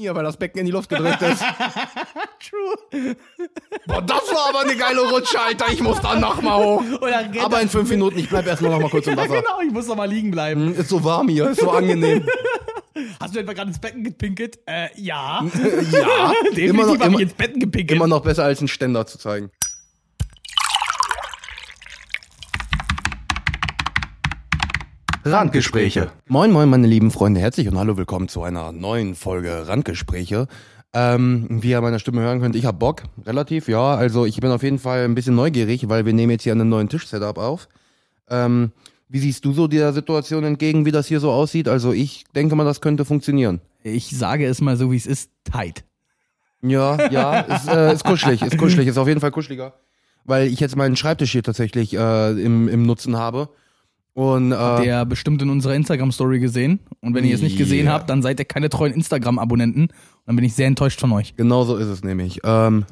Ja, weil das Becken in die Luft gedrückt ist. True. Boah, das war aber eine geile Rutsche, Alter. Ich muss dann nochmal hoch. Aber er- in fünf Minuten, ich bleib erstmal noch mal kurz im Ja, Wasser. genau, ich muss noch mal liegen bleiben. Hm, Ist so warm hier, ist so angenehm. Hast du etwa gerade ins Becken gepinkelt? Äh, ja. Ja, Definitiv immer noch, immer, ins Becken gepinkelt. immer noch besser als einen Ständer zu zeigen. Randgespräche. Moin, moin, meine lieben Freunde. Herzlich und hallo, willkommen zu einer neuen Folge Randgespräche. Ähm, wie ihr meiner Stimme hören könnt, ich hab Bock, relativ, ja. Also ich bin auf jeden Fall ein bisschen neugierig, weil wir nehmen jetzt hier einen neuen Tischsetup auf. Ähm, wie siehst du so der Situation entgegen, wie das hier so aussieht? Also ich denke mal, das könnte funktionieren. ich sage es mal so, wie es ist, tight. Ja, ja, ist, äh, ist kuschelig, ist kuschelig, ist auf jeden Fall kuscheliger. Weil ich jetzt meinen Schreibtisch hier tatsächlich äh, im, im Nutzen habe. Und äh, Der bestimmt in unserer Instagram-Story gesehen. Und wenn ihr es nicht gesehen Ja. habt, dann seid ihr keine treuen Instagram-Abonnenten. Und dann bin ich sehr enttäuscht von euch. genau so ist es nämlich. Ähm,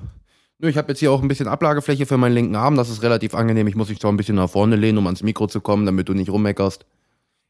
nö, ich habe jetzt hier auch ein bisschen Ablagefläche für meinen linken Arm, das ist relativ angenehm. Ich muss mich zwar ein bisschen nach vorne lehnen, um ans Mikro zu kommen, damit du nicht rummeckerst.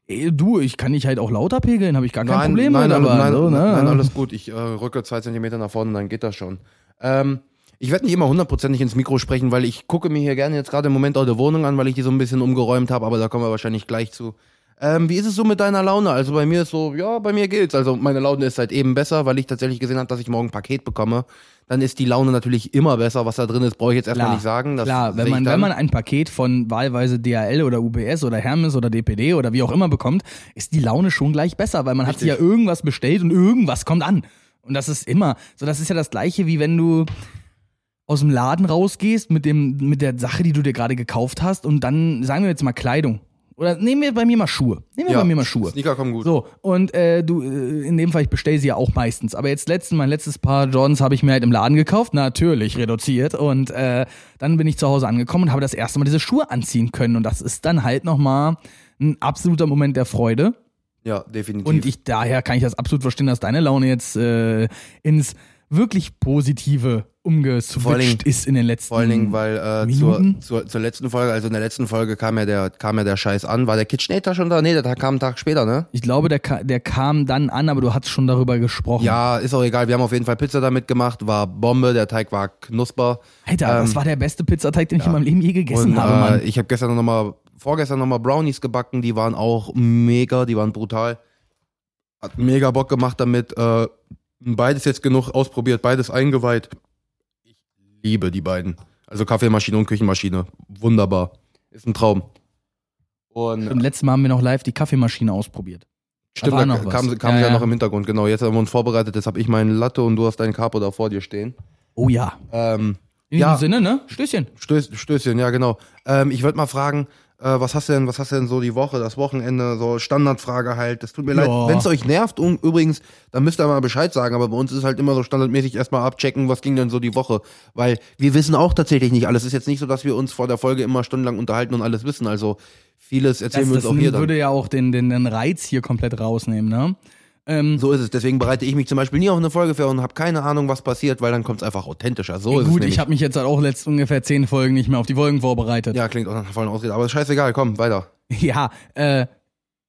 Ey, du, ich kann dich halt auch lauter pegeln, habe ich gar kein nein, Problem nein, mit. alles, aber nein, so, ne? nein, alles gut. Ich äh, rücke zwei Zentimeter nach vorne, dann geht das schon. Ähm, ich werde nicht immer hundertprozentig ins Mikro sprechen, weil ich gucke mir hier gerne jetzt gerade im Moment auch die Wohnung an, weil ich die so ein bisschen umgeräumt habe, aber da kommen wir wahrscheinlich gleich zu. Ähm, wie ist es so mit deiner Laune? Also bei mir ist so, ja, bei mir geht's. Also meine Laune ist seit eben besser, weil ich tatsächlich gesehen habe, dass ich morgen ein Paket bekomme. Dann ist die Laune natürlich immer besser. Was da drin ist, brauche ich jetzt erstmal nicht sagen. Das Klar, wenn man, wenn man ein Paket von wahlweise DHL oder UPS oder Hermes oder DPD oder wie auch immer bekommt, ist die Laune schon gleich besser, weil man hat sich ja Richtig. irgendwas bestellt und irgendwas kommt an. Und das ist immer, so das ist ja das gleiche, wie wenn du aus dem Laden rausgehst mit dem, mit der Sache, die du dir gerade gekauft hast und dann, sagen wir jetzt mal Kleidung. Oder nehmen wir bei mir mal Schuhe. Nehmen wir ja, bei mir mal Schuhe. Sneaker kommen gut. So, und äh, du, äh, in dem Fall, ich bestell sie ja auch meistens. Aber jetzt letzten, mein letztes Paar Jordans habe ich mir halt im Laden gekauft, natürlich reduziert. Und äh, dann bin ich zu Hause angekommen und habe das erste Mal diese Schuhe anziehen können. Und das ist dann halt nochmal ein absoluter Moment der Freude. Ja, definitiv. Und ich daher kann ich das absolut verstehen, dass deine Laune jetzt äh, ins wirklich Positive umgeswitcht ist in den letzten Vor allen Dingen, weil äh, zur, zur, zur letzten Folge, also in der letzten Folge kam ja der, kam ja der Scheiß an. War der KitchenAid schon da? Nee, der kam einen Tag später, ne? Ich glaube, der, der kam dann an, aber du hast schon darüber gesprochen. Ja, ist auch egal. Wir haben auf jeden Fall Pizza damit gemacht. War Bombe, der Teig war knusper. Alter, das Ähm, war der beste Pizzateig, den ich in meinem Leben je gegessen Und habe, äh, Mann. ich habe gestern noch mal, vorgestern nochmal Brownies gebacken. Die waren auch mega, die waren brutal. Hat mega Bock gemacht damit. Äh, beides jetzt genug ausprobiert, beides eingeweiht. Ich liebe die beiden. Also Kaffeemaschine und Küchenmaschine. Wunderbar. Ist ein Traum. Und Und letztes Mal haben wir noch live die Kaffeemaschine ausprobiert. Stimmt, da noch was. kam, kam Ja, ja ja. noch im Hintergrund, genau. Jetzt haben wir uns vorbereitet, jetzt habe ich meinen Latte und du hast deinen Capo da vor dir stehen. Oh ja. Ähm, In Ja. diesem Sinne, ne? Stößchen. Stöß, Stößchen, ja genau. Ähm, ich wollte mal fragen, äh, was hast du denn, was hast du denn so die Woche, das Wochenende, so Standardfrage halt. Das tut mir Ja. leid, wenn es euch nervt, um, übrigens, dann müsst ihr mal Bescheid sagen, aber bei uns ist halt immer so standardmäßig erstmal abchecken, was ging denn so die Woche. Weil wir wissen auch tatsächlich nicht alles. Es ist jetzt nicht so, dass wir uns vor der Folge immer stundenlang unterhalten und alles wissen. Also vieles erzählen Das, wir das uns auch hier dann. würde ja auch den, den, den Reiz hier komplett rausnehmen, ne? Ähm, So ist es. Deswegen bereite ich mich zum Beispiel nie auf eine Folge vor und habe keine Ahnung, was passiert, weil dann kommt es einfach authentischer. So ist es gut, nämlich. ich habe mich jetzt halt auch letzt ungefähr zehn Folgen nicht mehr auf die Folgen vorbereitet. ja, klingt auch nach einer vollen Ausrede, aber ist scheißegal, komm, weiter. Ja, äh,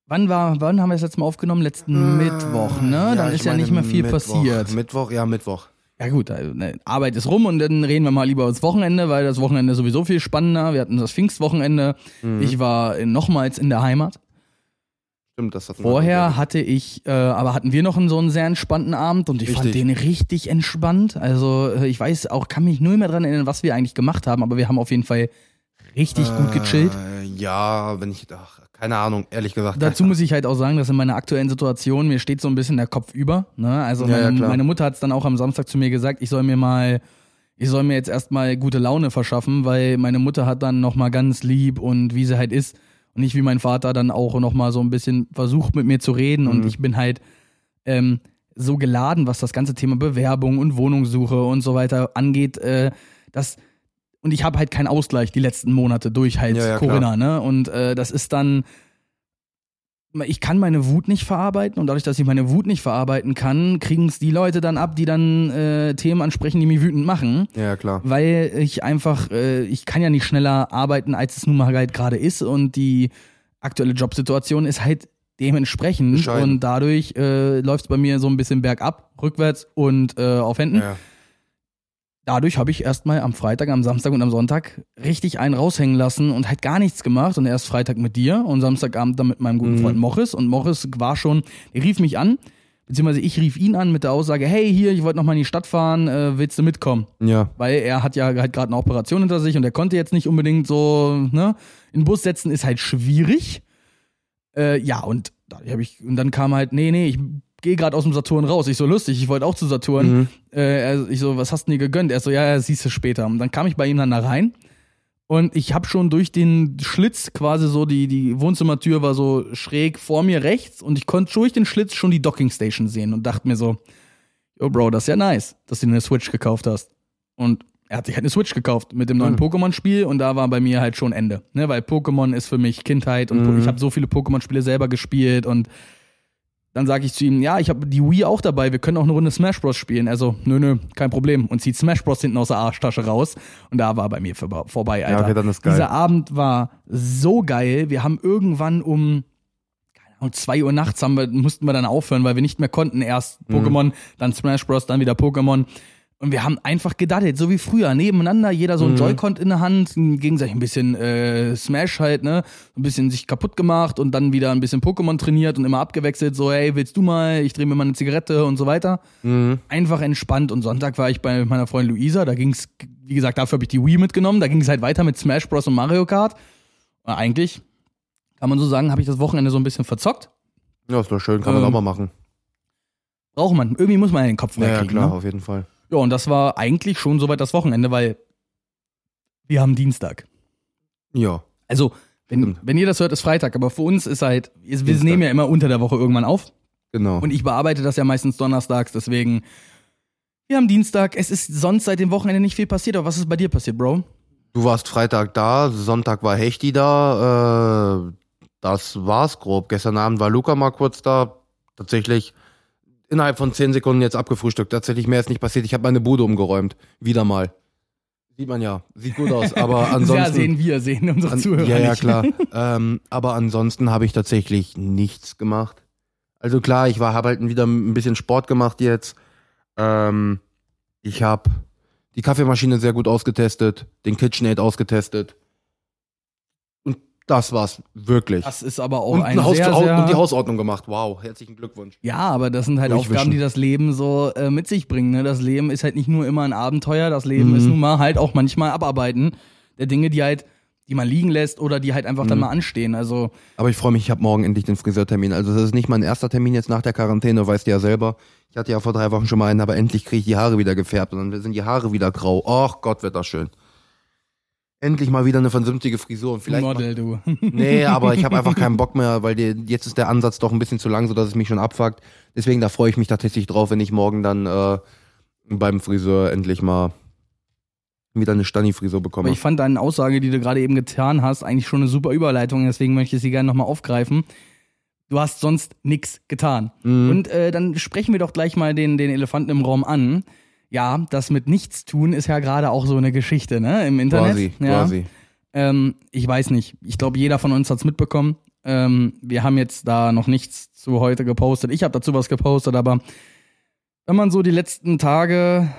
wann war, wann haben wir das letzte Mal aufgenommen? Letzten Mittwoch, ne? Dann ich ist ja nicht mehr viel Mittwoch. passiert. Mittwoch, ja, Mittwoch. Ja gut, äh, ne, Arbeit ist rum und dann reden wir mal lieber über das Wochenende, weil das Wochenende ist sowieso viel spannender. Wir hatten das Pfingstwochenende. Mhm. Ich war äh, nochmals in der Heimat. Stimmt, das hatten Vorher hatte ich, äh, aber hatten wir noch einen, so einen sehr entspannten Abend und ich fand Richtig. den richtig entspannt. Also äh, ich weiß auch, kann mich nur mehr dran erinnern, was wir eigentlich gemacht haben, aber wir haben auf jeden Fall richtig gut gechillt. Äh, ja, wenn ich, ach, keine Ahnung, ehrlich gesagt. Dazu muss ich halt auch sagen, dass in meiner aktuellen Situation mir steht so ein bisschen der Kopf über. Ne? Also Ja, ja, meine, klar. meine Mutter hat es dann auch am Samstag zu mir gesagt, ich soll mir mal, ich soll mir jetzt erstmal gute Laune verschaffen, weil meine Mutter hat dann nochmal ganz lieb und wie sie halt ist und nicht wie mein Vater dann auch nochmal so ein bisschen versucht mit mir zu reden und Mhm. ich bin halt ähm, so geladen, was das ganze Thema Bewerbung und Wohnungssuche und so weiter angeht, äh, dass und ich habe halt keinen Ausgleich die letzten Monate durch halt Ja, ja, Corinna, ne? Und äh, das ist dann ich kann meine Wut nicht verarbeiten und dadurch, dass ich meine Wut nicht verarbeiten kann, kriegen es die Leute dann ab, die dann äh, Themen ansprechen, die mich wütend machen, Ja, klar. weil ich einfach, äh, ich kann ja nicht schneller arbeiten, als es nun mal halt gerade ist und die aktuelle Jobsituation ist halt dementsprechend Bescheiden. und dadurch äh, läuft es bei mir so ein bisschen bergab, rückwärts und äh, auf Händen. Ja. Dadurch habe ich erstmal am Freitag, am Samstag und am Sonntag richtig einen raushängen lassen und halt gar nichts gemacht und erst Freitag mit dir und Samstagabend dann mit meinem guten Mhm. Freund Morris und Morris war schon, der rief mich an, beziehungsweise ich rief ihn an mit der Aussage, hey hier, ich wollte noch mal in die Stadt fahren, äh, willst du mitkommen? Ja. weil er hat ja halt gerade eine Operation hinter sich und er konnte jetzt nicht unbedingt so, ne, in den Bus setzen ist halt schwierig. Äh, ja, und da hab ich, und dann kam halt, nee, nee, ich gehe gerade aus dem Saturn raus. Ich so lustig, ich wollte auch zu Saturn. Mhm. Äh, ich so, was hast du dir gegönnt? Er so, ja, ja, siehst du später. Und dann kam ich bei ihm dann da rein. Und ich habe schon durch den Schlitz quasi so, die, die Wohnzimmertür war so schräg vor mir rechts und ich konnte durch den Schlitz schon die Dockingstation sehen und dachte mir so, yo Bro, das ist ja nice, dass du dir eine Switch gekauft hast. Und er hat sich halt eine Switch gekauft mit dem neuen Mhm. Pokémon-Spiel und da war bei mir halt schon Ende. Ne? Weil Pokémon ist für mich Kindheit und Mhm. ich habe so viele Pokémon-Spiele selber gespielt und dann sage ich zu ihm, ja, ich habe die Wii auch dabei, wir können auch eine Runde Smash Bros. spielen. Also, nö, nö, kein Problem. Und zieht Smash Bros. hinten aus der Arschtasche raus. Und da war bei mir vor- vorbei, Alter. Ja, okay, dann ist geil. Dieser Abend war so geil. Wir haben irgendwann um Ahnung, 2 Uhr nachts haben wir, mussten wir dann aufhören, weil wir nicht mehr konnten. Erst Mhm. Pokémon, dann Smash Bros., dann wieder Pokémon. Und wir haben einfach gedaddelt, so wie früher, nebeneinander, jeder so ein Mhm. Joy-Con in der Hand, gegenseitig ein bisschen äh, Smash halt, ne? Ein bisschen sich kaputt gemacht und dann wieder ein bisschen Pokémon trainiert und immer abgewechselt, so, hey, willst du mal, ich drehe mir mal eine Zigarette und so weiter. Mhm. Einfach entspannt. Und Sonntag war ich bei meiner Freundin Luisa, da ging's, wie gesagt, dafür habe ich die Wii mitgenommen, da ging es halt weiter mit Smash Bros. und Mario Kart. Und eigentlich, kann man so sagen, habe ich das Wochenende so ein bisschen verzockt. Ja, ist doch schön, kann man Ähm, auch mal machen. Braucht man. Irgendwie muss man ja den Kopf Ja, ja, wegkriegen. klar, ne? auf jeden Fall. Ja, und das war eigentlich schon soweit das Wochenende, weil wir haben Dienstag. Ja. Also, wenn, Stimmt. wenn ihr das hört, ist Freitag, aber für uns ist halt, wir Dienstag. nehmen ja immer unter der Woche irgendwann auf Genau. und ich bearbeite das ja meistens donnerstags, deswegen, wir haben Dienstag, es ist sonst seit dem Wochenende nicht viel passiert, aber was ist bei dir passiert, Bro? Du warst Freitag da, Sonntag war Hechti da, äh, das war's grob. Gestern Abend war Luca mal kurz da. Tatsächlich innerhalb von zehn Sekunden jetzt abgefrühstückt. Tatsächlich mehr ist nicht passiert. Ich habe meine Bude umgeräumt. Wieder mal. Sieht man ja. Sieht gut aus. Aber ansonsten. ja, sehen wir, sehen unsere An, Zuhörer ja, ja, nicht. klar. ähm, aber ansonsten habe ich tatsächlich nichts gemacht. Also klar, ich war, habe halt wieder ein bisschen Sport gemacht jetzt. Ähm, ich habe die Kaffeemaschine sehr gut ausgetestet, den KitchenAid ausgetestet. Das war's wirklich. Das ist aber auch und, ein Haus, sehr, sehr, und die Hausordnung gemacht. Wow, herzlichen Glückwunsch. Ja, aber das sind halt Durchwischen. Aufgaben, die das Leben so äh, mit sich bringen. Ne? Das Leben ist halt nicht nur immer ein Abenteuer, das Leben Mhm. ist nun mal halt auch manchmal Abarbeiten der Dinge, die halt, die man liegen lässt oder die halt einfach dann Mhm. mal anstehen. Also Aber ich freue mich, ich habe morgen endlich den Friseurtermin. Also das ist nicht mein erster Termin jetzt nach der Quarantäne, weißt du ja selber. Ich hatte ja vor drei Wochen schon mal einen, aber endlich kriege ich die Haare wieder gefärbt und dann sind die Haare wieder grau. Ach Gott, wird das schön. Endlich mal wieder eine vernünftige Frisur und vielleicht. Model, du. Nee, aber ich habe einfach keinen Bock mehr, weil die, jetzt ist der Ansatz doch ein bisschen zu lang, sodass es mich schon abfuckt. Deswegen, da freue ich mich tatsächlich drauf, wenn ich morgen dann äh, beim Friseur endlich mal wieder eine Stani-Frisur Aber bekomme. ich fand deine Aussage, die du gerade eben getan hast, eigentlich schon eine super Überleitung, deswegen möchte ich sie gerne nochmal aufgreifen. Du hast sonst nichts getan. Mhm. Und äh, dann sprechen wir doch gleich mal den, den Elefanten im Raum an. Ja, das mit nichts tun ist ja gerade auch so eine Geschichte, ne? Im Internet. quasi, ja. quasi. Ähm, ich weiß nicht. Ich glaube, jeder von uns hat's mitbekommen. Ähm, wir haben jetzt da noch nichts zu heute gepostet. Ich habe dazu was gepostet, aber wenn man so die letzten Tage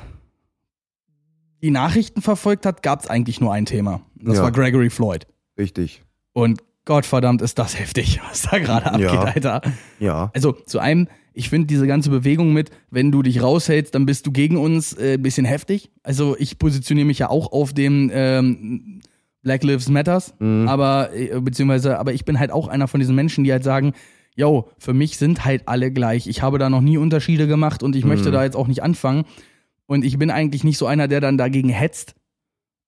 die Nachrichten verfolgt hat, gab's eigentlich nur ein Thema. Das Ja. war Gregory Floyd. Richtig. Und Gottverdammt ist das heftig, was da gerade abgeht, Ja. Alter. Ja. Also zu einem, ich finde diese ganze Bewegung mit, wenn du dich raushältst, dann bist du gegen uns, äh, ein bisschen heftig. Also ich positioniere mich ja auch auf dem ähm, Black Lives Matters, Mhm. aber äh, beziehungsweise, aber ich bin halt auch einer von diesen Menschen, die halt sagen, yo, für mich sind halt alle gleich. Ich habe da noch nie Unterschiede gemacht und ich möchte Mhm. da jetzt auch nicht anfangen. Und ich bin eigentlich nicht so einer, der dann dagegen hetzt.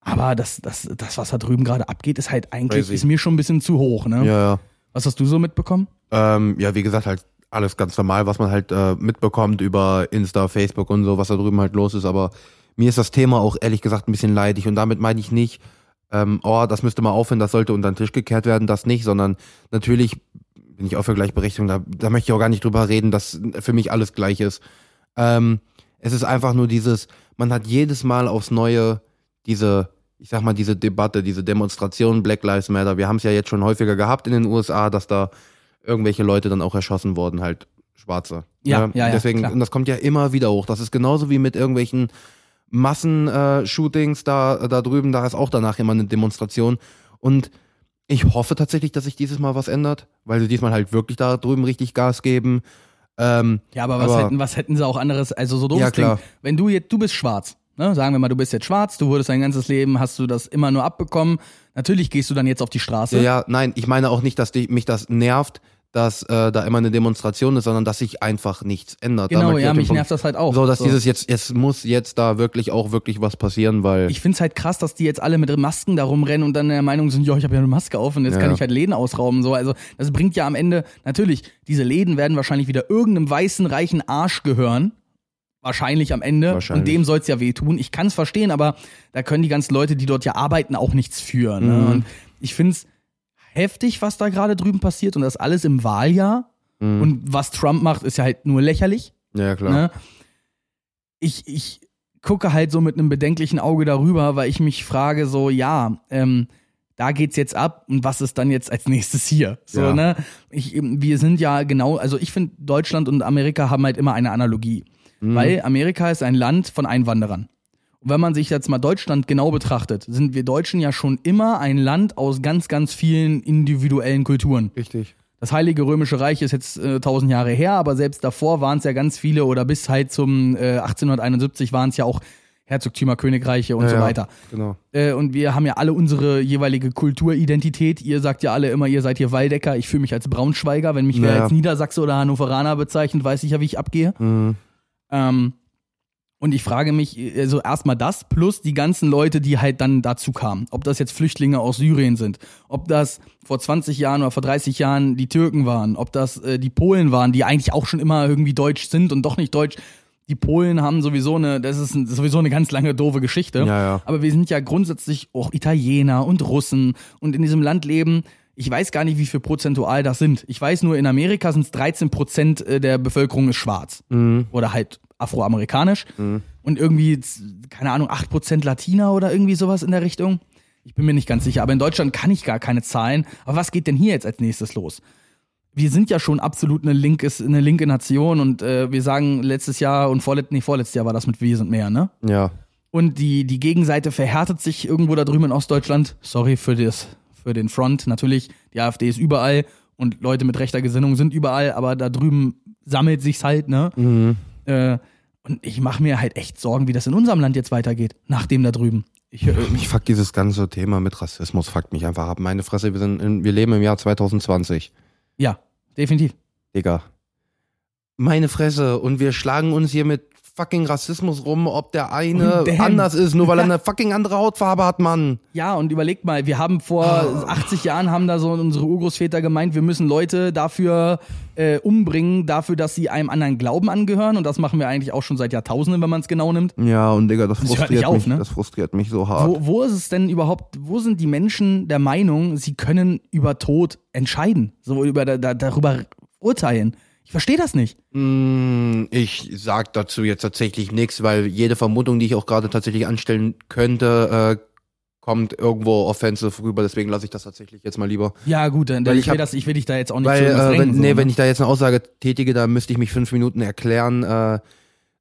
Aber das, das, das, was da drüben gerade abgeht, ist halt eigentlich, Crazy. ist mir schon ein bisschen zu hoch, ne? Ja, ja. Was hast du so mitbekommen? Ähm, ja, wie gesagt, halt alles ganz normal, was man halt äh, mitbekommt über Insta, Facebook und so, was da drüben halt los ist. Aber mir ist das Thema auch ehrlich gesagt ein bisschen leidig. Und damit meine ich nicht, ähm, oh, das müsste mal aufhören, das sollte unter den Tisch gekehrt werden, das nicht, sondern natürlich bin ich auch für Gleichberechtigung, da, da möchte ich auch gar nicht drüber reden, dass für mich alles gleich ist. Ähm, es ist einfach nur dieses, man hat jedes Mal aufs Neue diese, ich sag mal, diese Debatte, diese Demonstration Black Lives Matter. Wir haben es ja jetzt schon häufiger gehabt in den USA, dass da irgendwelche Leute dann auch erschossen worden, halt Schwarze. Ja, Ne? ja, ja, Deswegen, klar. und das kommt ja immer wieder hoch. Das ist genauso wie mit irgendwelchen Massen-Shootings da, da drüben, da ist auch danach immer eine Demonstration. Und ich hoffe tatsächlich, dass sich dieses Mal was ändert, weil sie diesmal halt wirklich da drüben richtig Gas geben. Ähm, Ja, aber was, Aber- hätten, was hätten sie auch anderes, also so doofes Ja, klar. Ding. Wenn du jetzt, du bist schwarz, ne? sagen wir mal, du bist jetzt schwarz, du wurdest dein ganzes Leben, hast du das immer nur abbekommen. Natürlich gehst du dann jetzt auf die Straße. Ja, ja, nein, ich meine auch nicht, dass die, mich das nervt, dass äh, da immer eine Demonstration ist, sondern dass sich einfach nichts ändert. Genau, ja, mich Punkt. nervt das halt auch. So, dass dieses jetzt, es muss jetzt da wirklich auch wirklich was passieren, weil Ich find's halt krass, dass die jetzt alle mit Masken da rumrennen und dann der Meinung sind, ja, ich habe ja eine Maske auf und jetzt Ja. kann ich halt Läden ausrauben. So, also das bringt ja am Ende, natürlich, diese Läden werden wahrscheinlich wieder irgendeinem weißen, reichen Arsch gehören. Wahrscheinlich am Ende. Wahrscheinlich. Und dem soll's ja wehtun. Ich kann's verstehen, aber da können die ganzen Leute, die dort ja arbeiten, auch nichts für. Ne? Mhm. Und ich find's heftig, was da gerade drüben passiert und das alles im Wahljahr. Mhm. Und was Trump macht, ist ja halt nur lächerlich. ja, klar. Ne? Ich, ich gucke halt so mit einem bedenklichen Auge darüber, weil ich mich frage, so, ja, ähm, da geht's jetzt ab und was ist dann jetzt als nächstes hier? So, Ja. ne? Ich, wir sind ja genau, also ich finde, Deutschland und Amerika haben halt immer eine Analogie. Mhm. Weil Amerika ist ein Land von Einwanderern. Und wenn man sich jetzt mal Deutschland genau betrachtet, sind wir Deutschen ja schon immer ein Land aus ganz, ganz vielen individuellen Kulturen. Richtig. Das Heilige Römische Reich ist jetzt äh, 1000 Jahre her, aber selbst davor waren es ja ganz viele oder bis halt zum äh, 1871 waren es ja auch Herzogtümer, Königreiche und ja, so ja, weiter. Genau. Äh, und wir haben ja alle unsere jeweilige Kulturidentität. Ihr sagt ja alle immer, ihr seid hier Waldecker. Ich fühle mich als Braunschweiger. Wenn mich wer Ja. als Niedersachse oder Hannoveraner bezeichnet, weiß ich ja, wie ich abgehe. Mhm. Ähm, und ich frage mich, also erstmal das, plus die ganzen Leute, die halt dann dazu kamen. Ob das jetzt Flüchtlinge aus Syrien sind, ob das vor 20 Jahren oder vor 30 Jahren die Türken waren, ob das äh, die Polen waren, die eigentlich auch schon immer irgendwie deutsch sind und doch nicht deutsch. Die Polen haben sowieso eine, das ist ein, sowieso eine ganz lange doofe Geschichte. Ja, ja. Aber wir sind ja grundsätzlich auch Italiener und Russen und in diesem Land leben. Ich weiß gar nicht, wie viel prozentual das sind. Ich weiß nur, in Amerika sind es 13 Prozent äh, der Bevölkerung ist schwarz Mhm. oder halt afroamerikanisch und irgendwie, keine Ahnung, 8% Latina oder irgendwie sowas in der Richtung. Ich bin mir nicht ganz sicher, aber in Deutschland kann ich gar keine Zahlen. Aber was geht denn hier jetzt als nächstes los? Wir sind ja schon absolut eine, linkes, eine linke Nation und äh, wir sagen letztes Jahr und vorlet nee, vorletztes Jahr war das mit Wir sind mehr, ne? Ja. Und die, die Gegenseite verhärtet sich irgendwo da drüben in Ostdeutschland. Sorry für, das, für den Front. Natürlich, die AfD ist überall und Leute mit rechter Gesinnung sind überall, aber da drüben sammelt sich's halt, ne? Mhm. Äh, und ich mache mir halt echt Sorgen, wie das in unserem Land jetzt weitergeht, nach dem da drüben. Ich, äh, Mich fuckt dieses ganze Thema mit Rassismus, fuckt mich einfach ab. Meine Fresse, wir, sind in, wir leben im Jahr 2020. ja, definitiv. Digga. Meine Fresse. Und wir schlagen uns hier mit fucking Rassismus rum, ob der eine damn. anders ist, nur weil er eine fucking andere Hautfarbe hat, Mann. Ja, und überlegt mal, wir haben vor 80 Jahren haben da so unsere Urgroßväter gemeint, wir müssen Leute dafür äh, umbringen, dafür, dass sie einem anderen Glauben angehören. Und das machen wir eigentlich auch schon seit Jahrtausenden, wenn man es genau nimmt. Ja, und Digga, das Das frustriert nicht auf, mich. ne? Das frustriert mich so hart. Wo, wo ist es denn überhaupt, wo sind die Menschen der Meinung, sie können über Tod entscheiden, so über da, darüber urteilen? Ich verstehe das nicht. Mm, Ich sag dazu jetzt tatsächlich nichts, weil jede Vermutung, die ich auch gerade tatsächlich anstellen könnte, äh, kommt irgendwo offensive rüber. Deswegen lasse ich das tatsächlich jetzt mal lieber. Ja, gut, dann, Weil ich, ich will hab- das, ich will dich da jetzt auch nicht Weil, äh, drängen, wenn, so, nee, ne? wenn ich da jetzt eine Aussage tätige, da müsste ich mich fünf Minuten erklären, äh,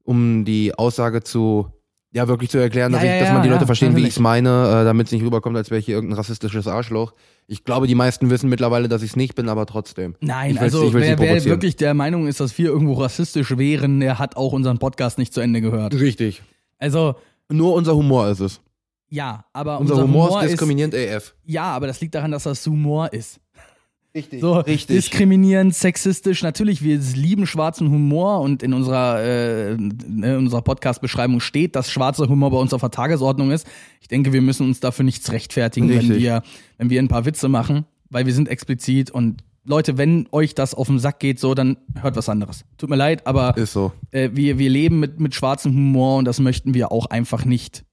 um die Aussage zu, ja, wirklich zu erklären, dass, Ja, ich, ja, dass ja, man die ja, Leute verstehen, wie natürlich. ich es meine, äh, damit es nicht rüberkommt, als wäre ich hier irgendein rassistisches Arschloch. Ich glaube, die meisten wissen mittlerweile, dass ich es nicht bin, aber trotzdem. Nein, ich also wer, wer wirklich der Meinung ist, dass wir irgendwo rassistisch wären, der hat auch unseren Podcast nicht zu Ende gehört. Richtig. Also, Nur unser Humor ist es. ja, aber Unser, unser, Humor, ist diskriminierend AF. ja, aber das liegt daran, dass das Humor ist. Richtig. So Richtig. diskriminierend, sexistisch. Natürlich, wir lieben schwarzen Humor und in unserer, äh, in unserer Podcast-Beschreibung steht, dass schwarzer Humor bei uns auf der Tagesordnung ist. Ich denke, wir müssen uns dafür nichts rechtfertigen, wenn wir, wenn wir ein paar Witze machen, weil wir sind explizit und Leute, wenn euch das auf den Sack geht, so, dann hört was anderes. Tut mir leid, aber ist so. äh, wir, wir leben mit, mit schwarzem Humor und das möchten wir auch einfach nicht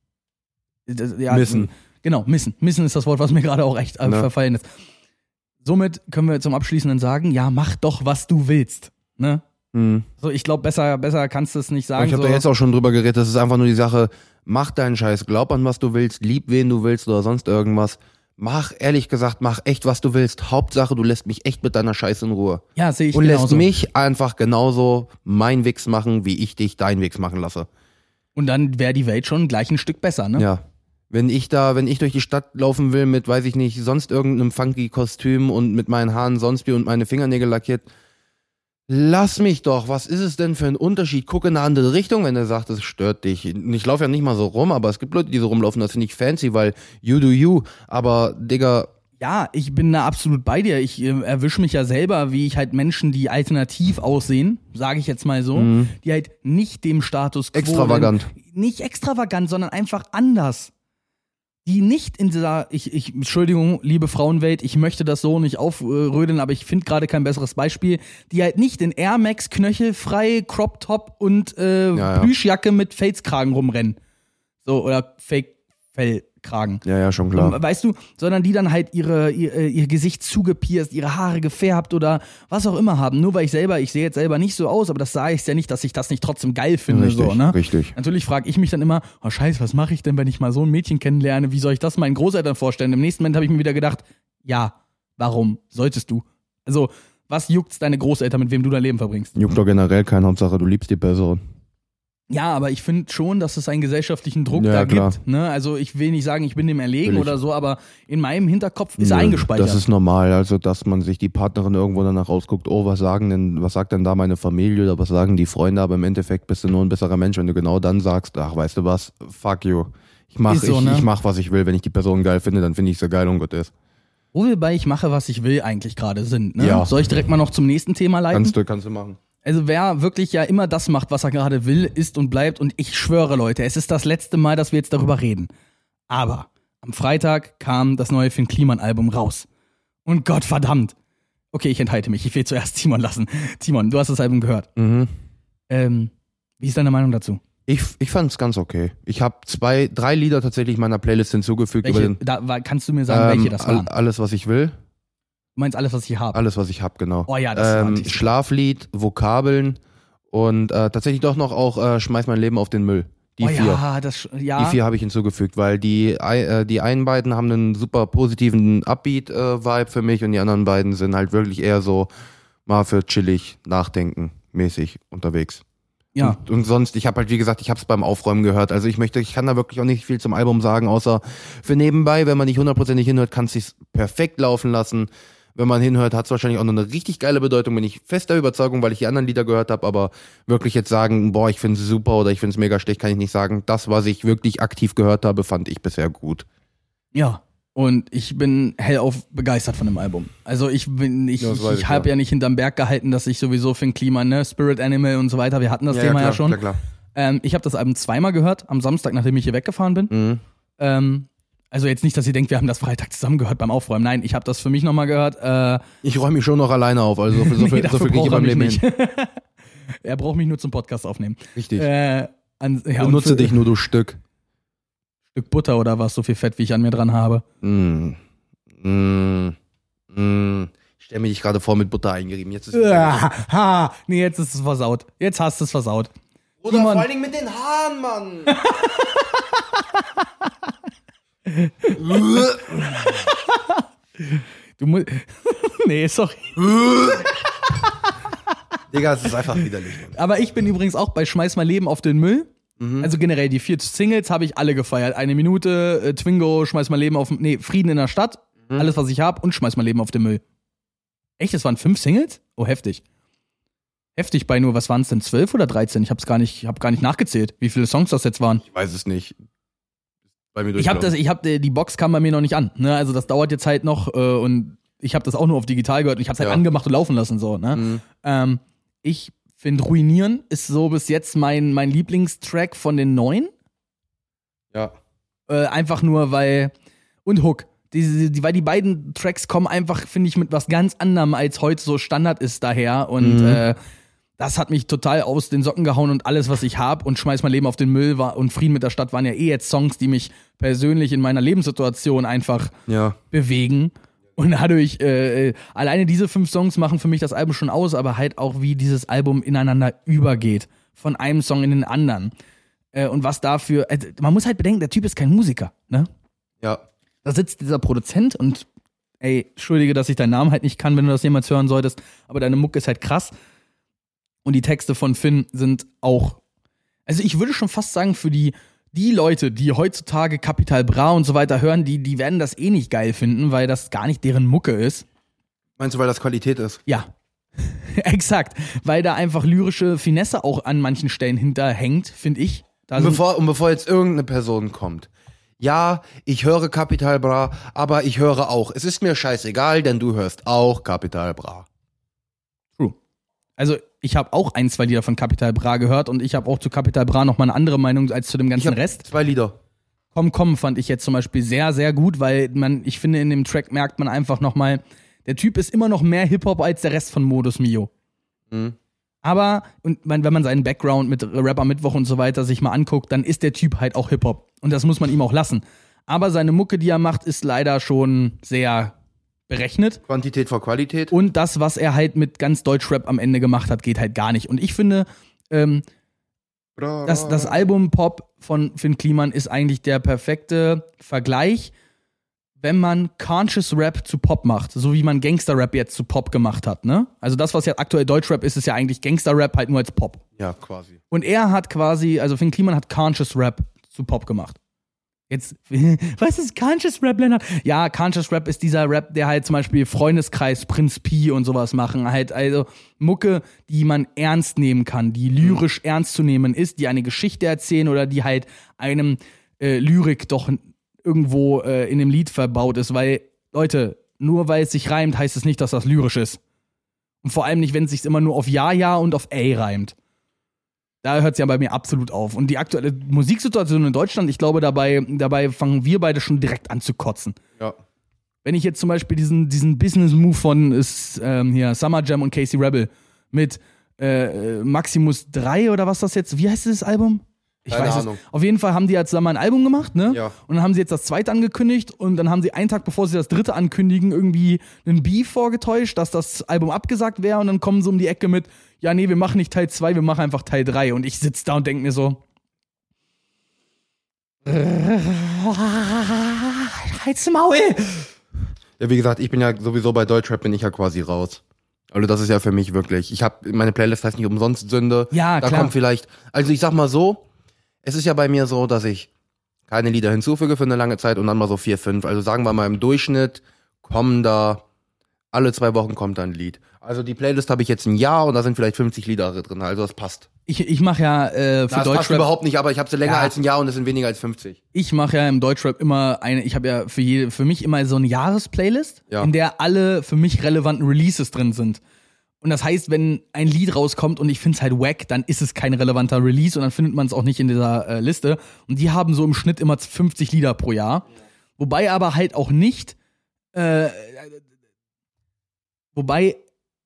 das, ja, Missen. Genau, missen. Missen ist das Wort, was mir gerade auch echt äh, verfallen ist. Somit können wir zum Abschließenden sagen, ja, mach doch, was du willst. Ne? Hm. So, ich glaube, besser, besser kannst du es nicht sagen. ich habe so. da jetzt auch schon drüber geredet, das ist einfach nur die Sache, mach deinen Scheiß, glaub an was du willst, lieb wen du willst oder sonst irgendwas. mach, ehrlich gesagt, mach echt, was du willst. Hauptsache, du lässt mich echt mit deiner Scheiße in Ruhe. Ja, sehe ich Und lässt genauso. mich einfach genauso mein Wichs machen, wie ich dich deinen Wichs machen lasse. Und dann wäre die Welt schon gleich ein Stück besser, ne? Ja. Wenn ich da, wenn ich durch die Stadt laufen will mit, weiß ich nicht, sonst irgendeinem funky Kostüm und mit meinen Haaren sonst wie und meine Fingernägel lackiert, lass mich doch. Was ist es denn für ein Unterschied? Guck in eine andere Richtung, wenn er sagt, es stört dich. Ich laufe ja nicht mal so rum, aber es gibt Leute, die so rumlaufen, das finde ich fancy, weil you do you. Aber, Digga, Ja, ich bin da absolut bei dir. Ich äh, erwische mich ja selber, wie ich halt Menschen, die alternativ aussehen, sage ich jetzt mal so, die halt nicht dem Status quo. Mhm. Extravagant. Nicht extravagant, sondern einfach anders. Die nicht in dieser, ich, ich, Entschuldigung, liebe Frauenwelt, ich möchte das so nicht aufrödeln, aber ich finde gerade kein besseres Beispiel, die halt nicht in Air Max knöchelfrei, Crop Top und äh, ja. Plüschjacke mit Felskragen rumrennen. So, oder Fake-Fellkragen. ja, ja, schon klar. Weißt du, sondern die dann halt ihre, ihr, äh, ihr Gesicht zugepierst, ihre Haare gefärbt oder was auch immer haben. Nur weil ich selber, ich sehe jetzt selber nicht so aus, aber das sage ich ja nicht, dass ich das nicht trotzdem geil finde. Richtig, so, ne? richtig. Natürlich frage ich mich dann immer, oh scheiße, was mache ich denn, wenn ich mal so ein Mädchen kennenlerne? Wie soll ich das meinen Großeltern vorstellen? Im nächsten Moment habe ich mir wieder gedacht, ja, warum solltest du? Also, was juckt's deine Großeltern, mit wem du dein Leben verbringst? Juckt doch generell kein Hauptsache, du liebst die Person. Ja, aber ich finde schon, dass es einen gesellschaftlichen Druck Ja, da klar. gibt. Ne? Also ich will nicht sagen, ich bin dem erlegen oder so, aber in meinem Hinterkopf ist er Nö, eingespeichert. Das ist normal, also dass man sich die Partnerin irgendwo danach rausguckt, oh, was sagen denn, was sagt denn da meine Familie oder was sagen die Freunde, aber im Endeffekt bist du nur ein besserer Mensch, wenn du genau dann sagst, ach, weißt du was, fuck you. Ich mach, so, ich, ne? ich mach, was ich will. Wenn ich die Person geil finde, dann finde ich sie geil und gut ist. Wo wir bei ich mache, was ich will eigentlich gerade sind. Ne? Ja. Soll ich direkt mal noch zum nächsten Thema leiten? Kannst du, kannst du machen. Also wer wirklich ja immer das macht, was er gerade will, ist und bleibt. Und ich schwöre, Leute, es ist das letzte Mal, dass wir jetzt darüber reden. Aber am Freitag kam das neue Finn Kliman-Album raus. Und Gott verdammt. Okay, ich enthalte mich. Ich will zuerst Timon lassen. Timon, du hast das Album gehört. Mhm. Ähm, wie ist deine Meinung dazu? Ich, ich fand es ganz okay. Ich habe zwei, drei Lieder tatsächlich meiner Playlist hinzugefügt. Welche, den, da, kannst du mir sagen, welche das waren? Alles, was ich will. Du meinst alles, was ich habe? Alles, was ich habe, genau. Oh ja, das ähm, ich. Schlaflied, Vokabeln und äh, tatsächlich doch noch auch äh, Schmeiß mein Leben auf den Müll. Die oh vier. ja, das, ja. Die vier habe ich hinzugefügt, weil die, äh, die einen beiden haben einen super positiven Upbeat-Vibe für mich und die anderen beiden sind halt wirklich eher so mal für chillig, nachdenken mäßig unterwegs. ja. Und, und sonst, ich habe halt, wie gesagt, ich habe es beim Aufräumen gehört. Also ich möchte, ich kann da wirklich auch nicht viel zum Album sagen, außer für nebenbei, wenn man nicht hundertprozentig hinhört, kann es sich perfekt laufen lassen. Wenn man hinhört, hat es wahrscheinlich auch noch eine richtig geile Bedeutung, bin ich fester Überzeugung, weil ich die anderen Lieder gehört habe, aber wirklich jetzt sagen, boah, ich finde es super oder ich finde es mega schlecht, kann ich nicht sagen. Das, was ich wirklich aktiv gehört habe, fand ich bisher gut. Ja. Und ich bin hellauf begeistert von dem Album. Also ich bin, ich, Ja, ich, ich habe ja. ja. nicht hinterm Berg gehalten, dass ich sowieso für ein Klima, ne, Spirit Animal und so weiter, wir hatten das Thema ja schon. Klar, klar. Ähm, ich habe das Album zweimal gehört, am Samstag, nachdem ich hier weggefahren bin. Mhm. Ähm, also jetzt nicht, dass ihr denkt, wir haben das Freitag zusammen gehört beim Aufräumen. Nein, ich habe das für mich nochmal gehört. Äh, Ich räume mich schon noch alleine auf, also so viel, so nee, so viel kriege ich er beim mich Leben nicht. hin. er braucht mich nur zum Podcast aufnehmen. Richtig. Äh, an, ja, Benutze für- dich nur, du Stück. Stück Butter oder was, so viel Fett, wie ich an mir dran habe. Mm. Mm. Mm. Ich stelle mir dich gerade vor mit Butter eingerieben. Jetzt ist es Ah, ha, nee, jetzt ist es versaut. Jetzt hast du es versaut. Oder Simon. vor allen Dingen mit den Haaren, Mann. Du musst. nee, sorry. Digga, es ist einfach widerlich. Mann. Aber ich bin übrigens auch bei Schmeiß mein Leben auf den Müll. Mhm. Also generell, die vier Singles habe ich alle gefeiert. Eine Minute, äh, Twingo, Schmeiß mein Leben auf. Nee, Frieden in der Stadt. Mhm. Alles, was ich habe und Schmeiß mein Leben auf den Müll. Echt? Das waren fünf Singles? Oh, heftig. Heftig bei nur, was waren es denn, zwölf oder 13? Ich hab's gar nicht, ich hab gar nicht nachgezählt, wie viele Songs das jetzt waren. Ich weiß es nicht. Bei mir Ich habe das, ich habe die Box kam bei mir noch nicht an. Ne? Also das dauert jetzt halt noch äh, und ich habe das auch nur auf digital gehört und ich habe es halt Ja. angemacht und laufen lassen so. Ne? Mhm. Ähm, ich finde Ruinieren ist so bis jetzt mein mein Lieblingstrack von den neuen. Ja. Äh, einfach nur weil und Hook. Die, die, weil die beiden Tracks kommen einfach, finde ich, mit was ganz anderem, als heute so Standard ist daher. Und Mhm. äh, das hat mich total aus den Socken gehauen und alles, was ich habe und schmeiß mein Leben auf den Müll war und Frieden mit der Stadt waren ja eh jetzt Songs, die mich persönlich in meiner Lebenssituation einfach Ja. bewegen. Und dadurch, äh, äh, alleine diese fünf Songs machen für mich das Album schon aus, aber halt auch, wie dieses Album ineinander übergeht. Von einem Song in den anderen. Äh, und was dafür, äh, man muss halt bedenken, der Typ ist kein Musiker, ne? Ja. da sitzt dieser Produzent und ey, entschuldige, dass ich deinen Namen halt nicht kann, wenn du das jemals hören solltest, aber deine Mucke ist halt krass. Und die Texte von Finn sind auch, also ich würde schon fast sagen, für die, die Leute, die heutzutage Capital Bra und so weiter hören, die, die werden das eh nicht geil finden, weil das gar nicht deren Mucke ist. Meinst du, weil das Qualität ist? Ja. Exakt. Weil da einfach lyrische Finesse auch an manchen Stellen hinterhängt, finde ich. Da Und bevor, und bevor jetzt irgendeine Person kommt. Ja, ich höre Capital Bra, aber ich höre auch. Es ist mir scheißegal, denn du hörst auch Capital Bra. Also ich habe auch ein, zwei Lieder von Capital Bra gehört und ich habe auch zu Capital Bra noch mal eine andere Meinung als zu dem ganzen Rest. zwei Lieder. Komm, komm fand ich jetzt zum Beispiel sehr, sehr gut, weil man, ich finde, in dem Track merkt man einfach noch mal, der Typ ist immer noch mehr Hip-Hop als der Rest von Modus Mio. Mhm. Aber, und man, wenn man seinen Background mit Rapper Mittwoch und so weiter sich mal anguckt, dann ist der Typ halt auch Hip-Hop. Und das muss man ihm auch lassen. Aber seine Mucke, die er macht, ist leider schon sehr berechnet. Quantität vor Qualität. Und das, was er halt mit ganz Deutschrap am Ende gemacht hat, geht halt gar nicht. Und ich finde, ähm, das, das Album Pop von Finn Kliman ist eigentlich der perfekte Vergleich, wenn man Conscious Rap zu Pop macht, so wie man Gangster Rap jetzt zu Pop gemacht hat, ne? Also das, was ja aktuell Deutschrap ist, ist ja eigentlich Gangster Rap halt nur als Pop. Ja, quasi. Und er hat quasi, also Finn Kliman hat Conscious Rap zu Pop gemacht. Jetzt, was ist Conscious Rap, Lennart? Ja, Conscious Rap ist dieser Rap, der halt zum Beispiel Freundeskreis, Prinz Pi und sowas machen. Halt, also Mucke, die man ernst nehmen kann, die lyrisch ernst zu nehmen ist, die eine Geschichte erzählen oder die halt einem äh, Lyrik doch irgendwo äh, in dem Lied verbaut ist. Weil, Leute, nur weil es sich reimt, heißt es nicht, dass das lyrisch ist. Und vor allem nicht, wenn es sich immer nur auf Ja, Ja und auf Ey reimt. Da hört es ja bei mir absolut auf. Und die aktuelle Musiksituation in Deutschland, ich glaube, dabei, dabei fangen wir beide schon direkt an zu kotzen. Ja. Wenn ich jetzt zum Beispiel diesen, diesen Business-Move von ist, ähm, hier, Summer Jam und Casey Rebel mit äh, Maximus 3 oder was das jetzt, wie heißt dieses Album? Ich Keine weiß Ahnung. es. Auf jeden Fall haben die ja zusammen ein Album gemacht, ne? Ja. Und dann haben sie jetzt das zweite angekündigt und dann haben sie einen Tag bevor sie das dritte ankündigen, irgendwie einen Beef vorgetäuscht, dass das Album abgesagt wäre und dann kommen sie um die Ecke mit, ja, nee, wir machen nicht Teil 2, wir machen einfach Teil 3. Und ich sitze da und denke mir so. Halt's Maul! Ja, wie gesagt, ich bin ja sowieso bei Deutschrap bin ich ja quasi raus. Also das ist ja für mich wirklich. Ich habe meine Playlist heißt nicht umsonst Sünde. Ja, da klar. kommt vielleicht. Also ich sag mal so, es ist ja bei mir so, dass ich keine Lieder hinzufüge für eine lange Zeit und dann mal so vier, fünf. Also sagen wir mal im Durchschnitt kommen da alle zwei Wochen kommt da ein Lied. Also die Playlist habe ich jetzt ein Jahr und da sind vielleicht 50 Lieder drin. Also das passt. Ich, ich mache ja äh, für Das passt Deutschrap. überhaupt nicht, aber ich habe sie länger Ja. als ein Jahr und es sind weniger als 50. Ich mache ja im Deutschrap immer eine, ich habe ja für, je, für mich immer so eine Jahresplaylist, Ja. in der alle für mich relevanten Releases drin sind. Und das heißt, wenn ein Lied rauskommt und ich finde es halt wack, dann ist es kein relevanter Release und dann findet man es auch nicht in dieser äh, Liste. Und die haben so im Schnitt immer 50 Lieder pro Jahr. Wobei aber halt auch nicht, äh, wobei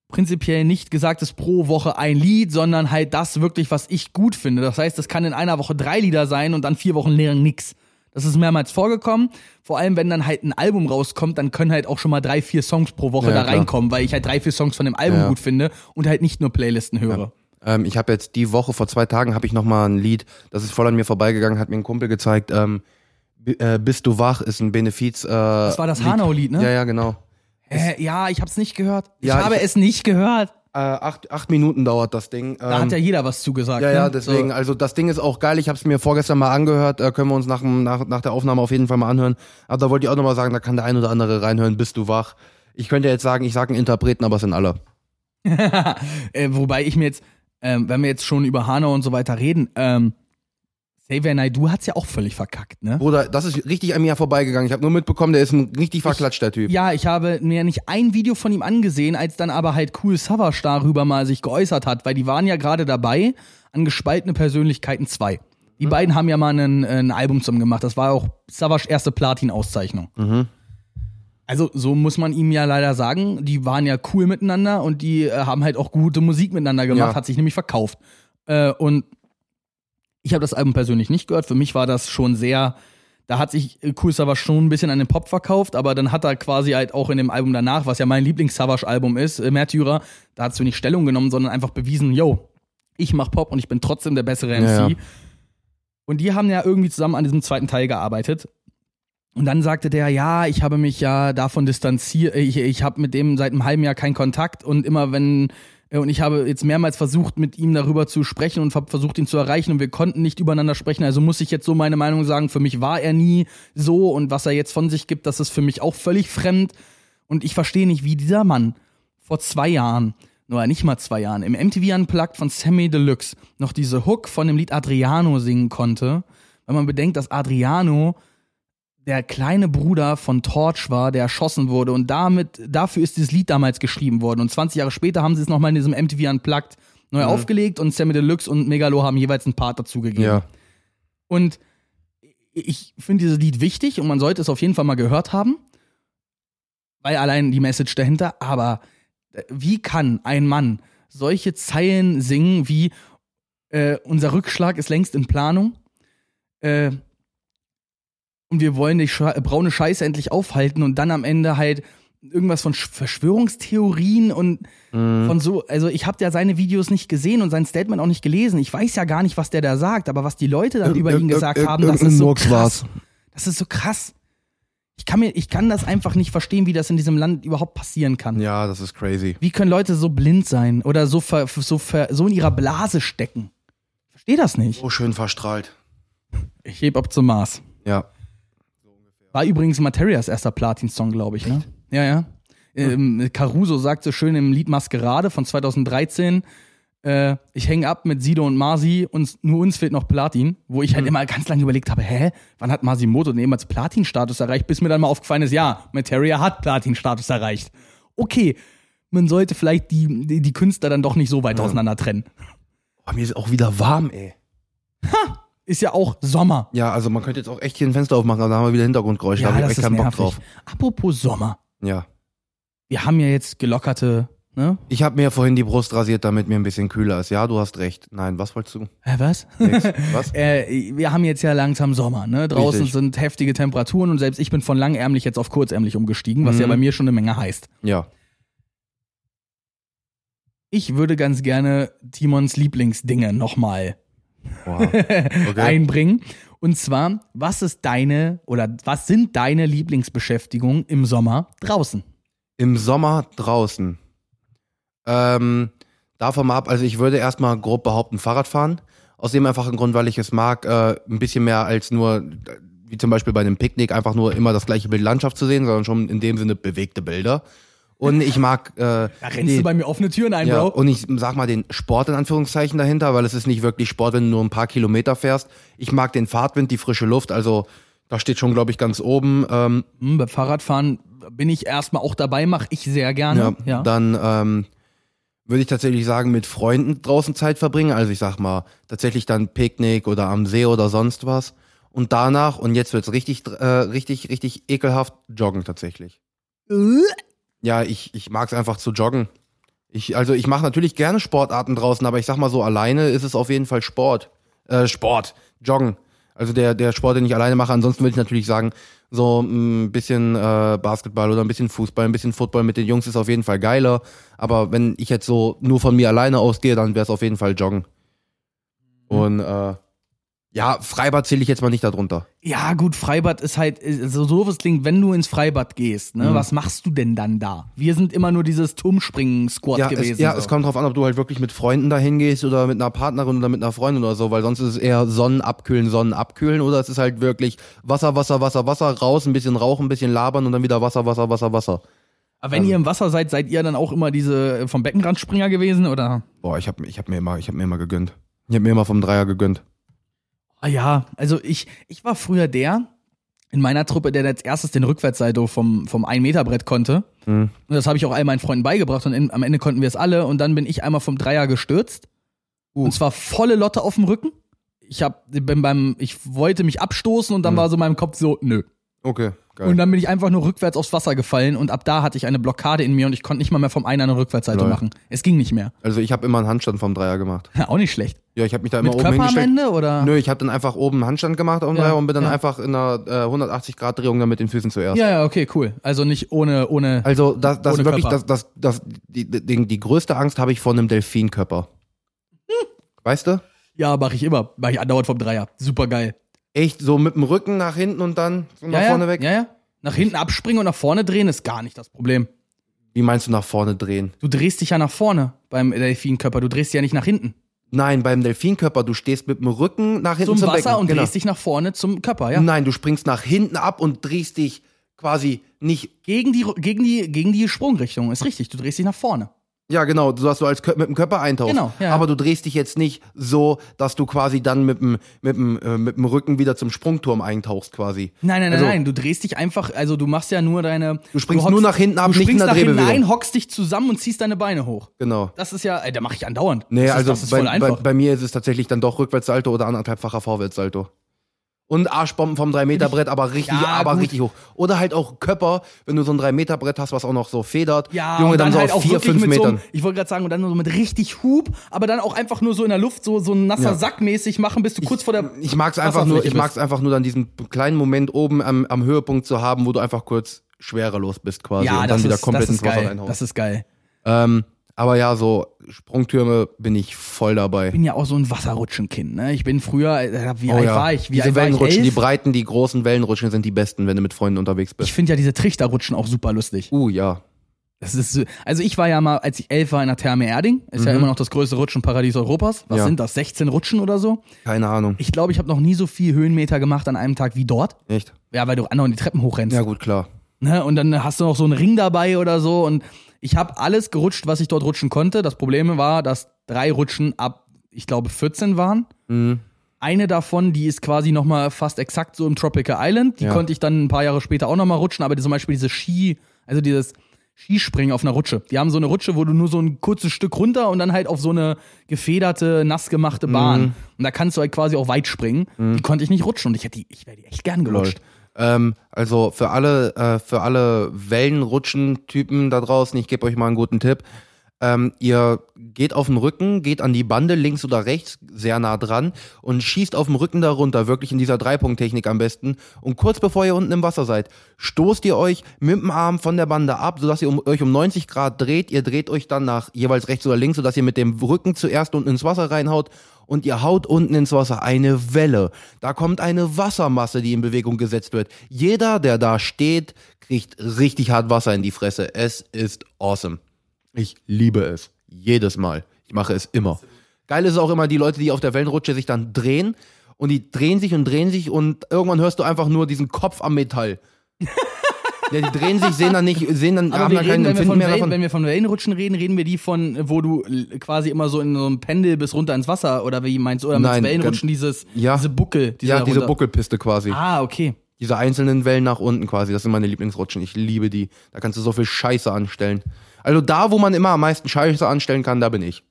prinzipiell nicht gesagt ist pro Woche ein Lied, sondern halt das wirklich, was ich gut finde. Das heißt, es kann in einer Woche drei Lieder sein und dann vier Wochen lang nix. Das ist mehrmals vorgekommen. Vor allem, wenn dann halt ein Album rauskommt, dann können halt auch schon mal drei, vier Songs pro Woche Ja, da klar. reinkommen, weil ich halt drei, vier Songs von dem Album Ja. gut finde und halt nicht nur Playlisten höre. Ähm, ich habe jetzt die Woche, vor zwei Tagen, habe ich noch mal ein Lied, das ist voll an mir vorbeigegangen, hat mir ein Kumpel gezeigt. Ähm, äh, Bist du wach ist ein Benefiz. Äh, Das war das Hanau-Lied, ne? Ja, ja, genau. Äh, ja, ich hab's nicht gehört. Ich Ja, habe ich- es nicht gehört. Äh, acht, acht Minuten dauert das Ding. Da Ähm, hat ja jeder was zugesagt. ja, ne? ja, deswegen, So. also das Ding ist auch geil. Ich habe es mir vorgestern mal angehört. Äh, können wir uns nach, nach, nach der Aufnahme auf jeden Fall mal anhören. Aber da wollte ich auch nochmal sagen, da kann der ein oder andere reinhören. Bist du wach? Ich könnte jetzt sagen, ich sage einen Interpreten, aber es sind alle. äh, wobei ich mir jetzt, ähm, wenn wir jetzt schon über Hanau und so weiter reden, ähm, Xavier Naidoo hat's ja auch völlig verkackt, ne? Bruder, das ist richtig an mir vorbeigegangen. Ich habe nur mitbekommen, der ist ein richtig verklatscht, der Typ. Ja, ich habe mir nicht ein Video von ihm angesehen, als dann aber halt Cool Savage darüber mal sich geäußert hat, weil die waren ja gerade dabei an gespaltene Persönlichkeiten 2. Die beiden haben ja mal ein, ein Album zusammen gemacht. Das war auch Savage erste Platin-Auszeichnung. Also so muss man ihm ja leider sagen, die waren ja cool miteinander und die äh, haben halt auch gute Musik miteinander gemacht, Ja. hat sich nämlich verkauft. Äh, und ich habe das Album persönlich nicht gehört. Für mich war das schon sehr, da hat sich äh, Cool Savage schon ein bisschen an den Pop verkauft, aber dann hat er quasi halt auch in dem Album danach, was ja mein Lieblings-Savage-Album ist, äh, Märtyrer, da hat du nicht Stellung genommen, sondern einfach bewiesen, yo, ich mach Pop und ich bin trotzdem der bessere MC. Ja, ja. Und die haben ja irgendwie zusammen an diesem zweiten Teil gearbeitet. Und dann sagte der, ja, ich habe mich ja davon distanziert, ich, ich habe mit dem seit einem halben Jahr keinen Kontakt und immer wenn, und ich habe jetzt mehrmals versucht, mit ihm darüber zu sprechen und versucht, ihn zu erreichen und wir konnten nicht übereinander sprechen. Also muss ich jetzt so meine Meinung sagen, für mich war er nie so und was er jetzt von sich gibt, das ist für mich auch völlig fremd. Und ich verstehe nicht, wie dieser Mann vor zwei Jahren, oder nicht mal zwei Jahren, im MTV Unplugged von Sammy Deluxe noch diese Hook von dem Lied Adriano singen konnte, wenn man bedenkt, dass Adriano der kleine Bruder von Torch war, der erschossen wurde und damit, dafür ist dieses Lied damals geschrieben worden. Und 20 Jahre später haben sie es nochmal in diesem MTV Unplugged neu Mhm. aufgelegt und Sammy Deluxe und Megalo haben jeweils einen Part dazugegeben. Ja. Und ich finde dieses Lied wichtig und man sollte es auf jeden Fall mal gehört haben, weil allein die Message dahinter, aber äh, wie kann ein Mann solche Zeilen singen wie äh, unser Rückschlag ist längst in Planung äh, und wir wollen die braune Scheiße endlich aufhalten und dann am Ende halt irgendwas von Sch Verschwörungstheorien und Mhm. von so, also ich habe ja seine Videos nicht gesehen und sein Statement auch nicht gelesen. Ich weiß ja gar nicht, was der da sagt, aber was die Leute dann über ihn gesagt haben, das ist so krass. Das ist so krass. Ich kann mir, ich kann das einfach nicht verstehen, wie das in diesem Land überhaupt passieren kann. Ja, das ist crazy. Wie können Leute so blind sein oder so, ver, so, ver, so in ihrer Blase stecken? Ich verstehe das nicht. So schön verstrahlt. Ich heb ab zum Mars. Ja. War übrigens Materias erster Platin-Song, glaube ich, ne? Ja, ja. Ähm, Caruso sagt so schön im Lied Maskerade von 2013, äh, ich hänge ab mit Sido und Marzi, uns, nur uns fehlt noch Platin, wo ich halt immer ganz lange überlegt habe, hä, wann hat Masimoto denn jemals Platin-Status erreicht, bis mir dann mal aufgefallen ist, ja, Materia hat Platin-Status erreicht. Okay, man sollte vielleicht die, die, die Künstler dann doch nicht so weit auseinander trennen. Oh, mir ist auch wieder warm, ey. Ist ja auch Sommer. Ja, also man könnte jetzt auch echt hier ein Fenster aufmachen, aber da haben wir wieder Hintergrundgeräusche. da Ja, habe ich echt keinen Bock nervig. drauf. Apropos Sommer. Ja. Wir haben ja jetzt gelockerte, ne? Ich habe mir vorhin die Brust rasiert, damit mir ein bisschen kühler ist. Ja, du hast recht. Nein, was wolltest du? Hä, was? Nix. Was? Äh, wir haben jetzt ja langsam Sommer, ne? Draußen Richtig. sind heftige Temperaturen und selbst ich bin von langärmlich jetzt auf kurzärmlich umgestiegen, was Mhm. ja bei mir schon eine Menge heißt. Ja. Ich würde ganz gerne Timons Lieblingsdinge nochmal Wow. Okay. einbringen. Und zwar, was ist deine oder was sind deine Lieblingsbeschäftigungen im Sommer draußen? Im Sommer draußen. Ähm, davon mal ab, also ich würde erstmal grob behaupten, Fahrrad fahren. Aus dem einfachen Grund, weil ich es mag, äh, ein bisschen mehr als nur, wie zum Beispiel bei einem Picknick, einfach nur immer das gleiche Bild Landschaft zu sehen, sondern schon in dem Sinne bewegte Bilder. Und ich mag äh, Da rennst du bei mir offene Türen ein, Ja, Bro. und ich sag mal den Sport in Anführungszeichen dahinter, weil es ist nicht wirklich Sport, wenn du nur ein paar Kilometer fährst. Ich mag den Fahrtwind, die frische Luft, also da steht schon, glaube ich, ganz oben. Ähm, Hm, beim Fahrradfahren bin ich erstmal auch dabei, mache ich sehr gerne. ja, Dann ähm, würde ich tatsächlich sagen, mit Freunden draußen Zeit verbringen. Also ich sag mal, tatsächlich dann Picknick oder am See oder sonst was. Und danach, und jetzt wird's richtig, äh, richtig, richtig ekelhaft, joggen tatsächlich. Ja, ich, ich mag es einfach zu joggen. Ich, also ich mache natürlich gerne Sportarten draußen, aber ich sag mal so, alleine ist es auf jeden Fall Sport. Äh, Sport, Joggen. Also der, der Sport, den ich alleine mache. Ansonsten würde ich natürlich sagen, so ein bisschen äh, Basketball oder ein bisschen Fußball, ein bisschen Football mit den Jungs ist auf jeden Fall geiler. Aber wenn ich jetzt so nur von mir alleine ausgehe, dann wäre es auf jeden Fall Joggen. Und äh, ja, Freibad zähle ich jetzt mal nicht darunter. Ja, gut, Freibad ist halt, äh, so doof es klingt, wenn du ins Freibad gehst, Mhm. ne, was machst du denn dann da? Wir sind immer nur dieses Turmspringen-Squad Ja, gewesen. es, ja so. es kommt drauf an, ob du halt wirklich mit Freunden dahin gehst oder mit einer Partnerin oder mit einer Freundin oder so, weil sonst ist es eher Sonnenabkühlen, Sonnenabkühlen oder es ist halt wirklich Wasser, Wasser, Wasser, Wasser, raus, ein bisschen rauchen, ein bisschen labern und dann wieder Wasser, Wasser, Wasser, Wasser. Aber wenn ihr im Wasser seid, seid ihr dann auch immer diese äh, vom Beckenrandspringer gewesen, oder? Boah, ich hab, ich hab mir immer, ich hab mir immer gegönnt. Ich hab mir immer vom Dreier gegönnt. Ah ja, also ich, ich war früher der in meiner Truppe, der als erstes den Rückwärtssalto vom, vom 1-Meter-Brett konnte. Mhm. Und das habe ich auch all meinen Freunden beigebracht und in, am Ende konnten wir es alle und dann bin ich einmal vom Dreier gestürzt. Uh. Und zwar volle Lotte auf dem Rücken. Ich hab, bin beim, ich wollte mich abstoßen und dann war so in meinem Kopf so, nö. Okay, geil. Und dann bin ich einfach nur rückwärts aufs Wasser gefallen und ab da hatte ich eine Blockade in mir und ich konnte nicht mal mehr vom Einer eine Rückwärtssalto Lol. machen. Es ging nicht mehr. also ich habe immer einen Handstand vom Dreier gemacht. Ja, auch nicht schlecht. Ja, ich habe mich da immer Mit oben Körper am hingestellt. Ende oder? Nö, ich habe dann einfach oben einen Handstand gemacht auf dem Ja, Dreier und bin dann ja. einfach in einer äh, 180-Grad-Drehung dann mit den Füßen zuerst. Ja, ja, okay, cool. Also nicht ohne, ohne. Also das, das Ohne wirklich, Körper. das, das, das, die, die, die größte Angst habe ich vor einem Delfinkörper. Weißt du? Ja, mache ich immer. Mache ich andauernd vom Dreier. Super geil. Echt so mit dem Rücken nach hinten und dann nach ja, vorne weg? Ja, ja. Nach hinten abspringen und nach vorne drehen ist gar nicht das Problem. Wie meinst du nach vorne drehen? Du drehst dich ja nach vorne beim Delfinkörper, du drehst dich ja nicht nach hinten. Nein, beim Delfinkörper, du stehst mit dem Rücken nach hinten Zum zum, Wasser Becken. und genau. drehst dich nach vorne zum Körper, ja. Nein, du springst nach hinten ab und drehst dich quasi nicht. Gegen die, gegen, die, gegen die Sprungrichtung, ist richtig. Du drehst dich nach vorne. Ja, genau, so dass du als Kö mit dem Körper eintauchst. Genau, ja. Aber du drehst dich jetzt nicht so, dass du quasi dann mit dem, mit dem, äh, mit dem Rücken wieder zum Sprungturm eintauchst quasi. Nein, nein, nein, Also- nein. Du drehst dich einfach, also du machst ja nur deine. Du springst hockst- nur nach hinten ab, du nicht in springst nach hinten ein, hockst dich zusammen und ziehst deine Beine hoch. Genau. Das ist ja, ey, da mache ich andauernd. Nee, das ist, also das ist bei, voll bei, einfach. bei mir ist es tatsächlich dann doch Rückwärtssalto oder anderthalbfacher Vorwärtssalto. Und Arschbomben vom 3-Meter-Brett, aber richtig, Ja, aber gut. richtig hoch. Oder halt auch Köpper, wenn du so ein 3-Meter-Brett hast, was auch noch so federt. ja, Junge, dann, dann, so halt auf auch 4, wirklich 5 mit so, Metern. einem- ich wollte gerade sagen, und dann so mit richtig Hub, aber dann auch einfach nur so in der Luft so, so ein nasser Ja. Sack mäßig machen, bis du kurz vor der. Ich mag's einfach nur, ich mag's einfach nur dann diesen kleinen Moment oben am, am Höhepunkt zu haben, wo du einfach kurz schwerelos bist quasi ja, und das dann wieder ist, komplett ins Wasser geil. reinhaust. Das ist geil. Ähm, aber ja, so Sprungtürme bin ich voll dabei. Ich bin ja auch so ein Wasserrutschenkind, ne? Ich bin früher, äh, wie Oh alt ja. war ich? Wie diese alt war ich? Wellenrutschen, die breiten, die großen Wellenrutschen sind die besten, wenn du mit Freunden unterwegs bist. Ich finde ja diese Trichterrutschen auch super lustig. uh, ja. Das ist, so- also ich war ja mal, als ich elf war in der Therme Erding, ist ja immer noch das größte Rutschenparadies Europas. Was Mhm. Ja. sind das? 16 Rutschen oder so? Keine Ahnung. Ich glaube, ich habe noch nie so viel Höhenmeter gemacht an einem Tag wie dort. Echt? Ja, weil du andauernd die Treppen hochrennst. Ja, gut, klar. Ne? Und dann hast du noch so einen Ring dabei oder so. Und ich habe alles gerutscht, was ich dort rutschen konnte. Das Problem war, dass drei Rutschen ab, ich glaube, 14 waren. Mhm. Eine davon, die ist quasi nochmal fast exakt so im Tropical Island. Die Ja. konnte ich dann ein paar Jahre später auch nochmal rutschen. Aber die- zum Beispiel diese Ski, also dieses Skispringen auf einer Rutsche. Die haben so eine Rutsche, wo du nur so ein kurzes Stück runter und dann halt auf so eine gefederte, nass gemachte Bahn. Mhm. Und da kannst du halt quasi auch weit springen. Die konnte ich nicht rutschen und ich hätte die, ich wäre die echt gern gerutscht. Ähm, also für alle, äh, für alle Wellenrutschen-Typen da draußen, ich gebe euch mal einen guten Tipp. Ähm, ihr geht auf den Rücken, geht an die Bande links oder rechts, sehr nah dran und schießt auf dem Rücken darunter, wirklich in dieser Dreipunkt-Technik am besten. Und kurz bevor ihr unten im Wasser seid, stoßt ihr euch mit dem Arm von der Bande ab, sodass ihr um, euch um 90 Grad dreht. Ihr dreht euch dann nach jeweils rechts oder links, sodass ihr mit dem Rücken zuerst unten ins Wasser reinhaut und ihr haut unten ins Wasser eine Welle. Da kommt eine Wassermasse, die in Bewegung gesetzt wird. Jeder, der da steht, kriegt richtig hart Wasser in die Fresse. Es ist awesome. Ich liebe es. Jedes Mal. Ich mache es immer. Geil ist auch immer die Leute, die auf der Wellenrutsche sich dann drehen und die drehen sich und drehen sich und irgendwann hörst du einfach nur diesen Kopf am Metall. ja, die drehen sich, sehen dann nicht, sehen dann, Aber haben dann keinen wenn wir, Empfinden von mehr Wellen, davon. wenn wir von Wellenrutschen reden, reden wir die von, wo du quasi immer so in so einem Pendel bis runter ins Wasser oder wie meinst du? Oder mit Nein, Wellenrutschen dieses, ja. diese Buckel. Diese ja, diese Buckelpiste quasi. Ah, okay. Diese einzelnen Wellen nach unten quasi, das sind meine Lieblingsrutschen. Ich liebe die. Da kannst du so viel Scheiße anstellen. Also da, wo man immer am meisten Scheiße anstellen kann, da bin ich.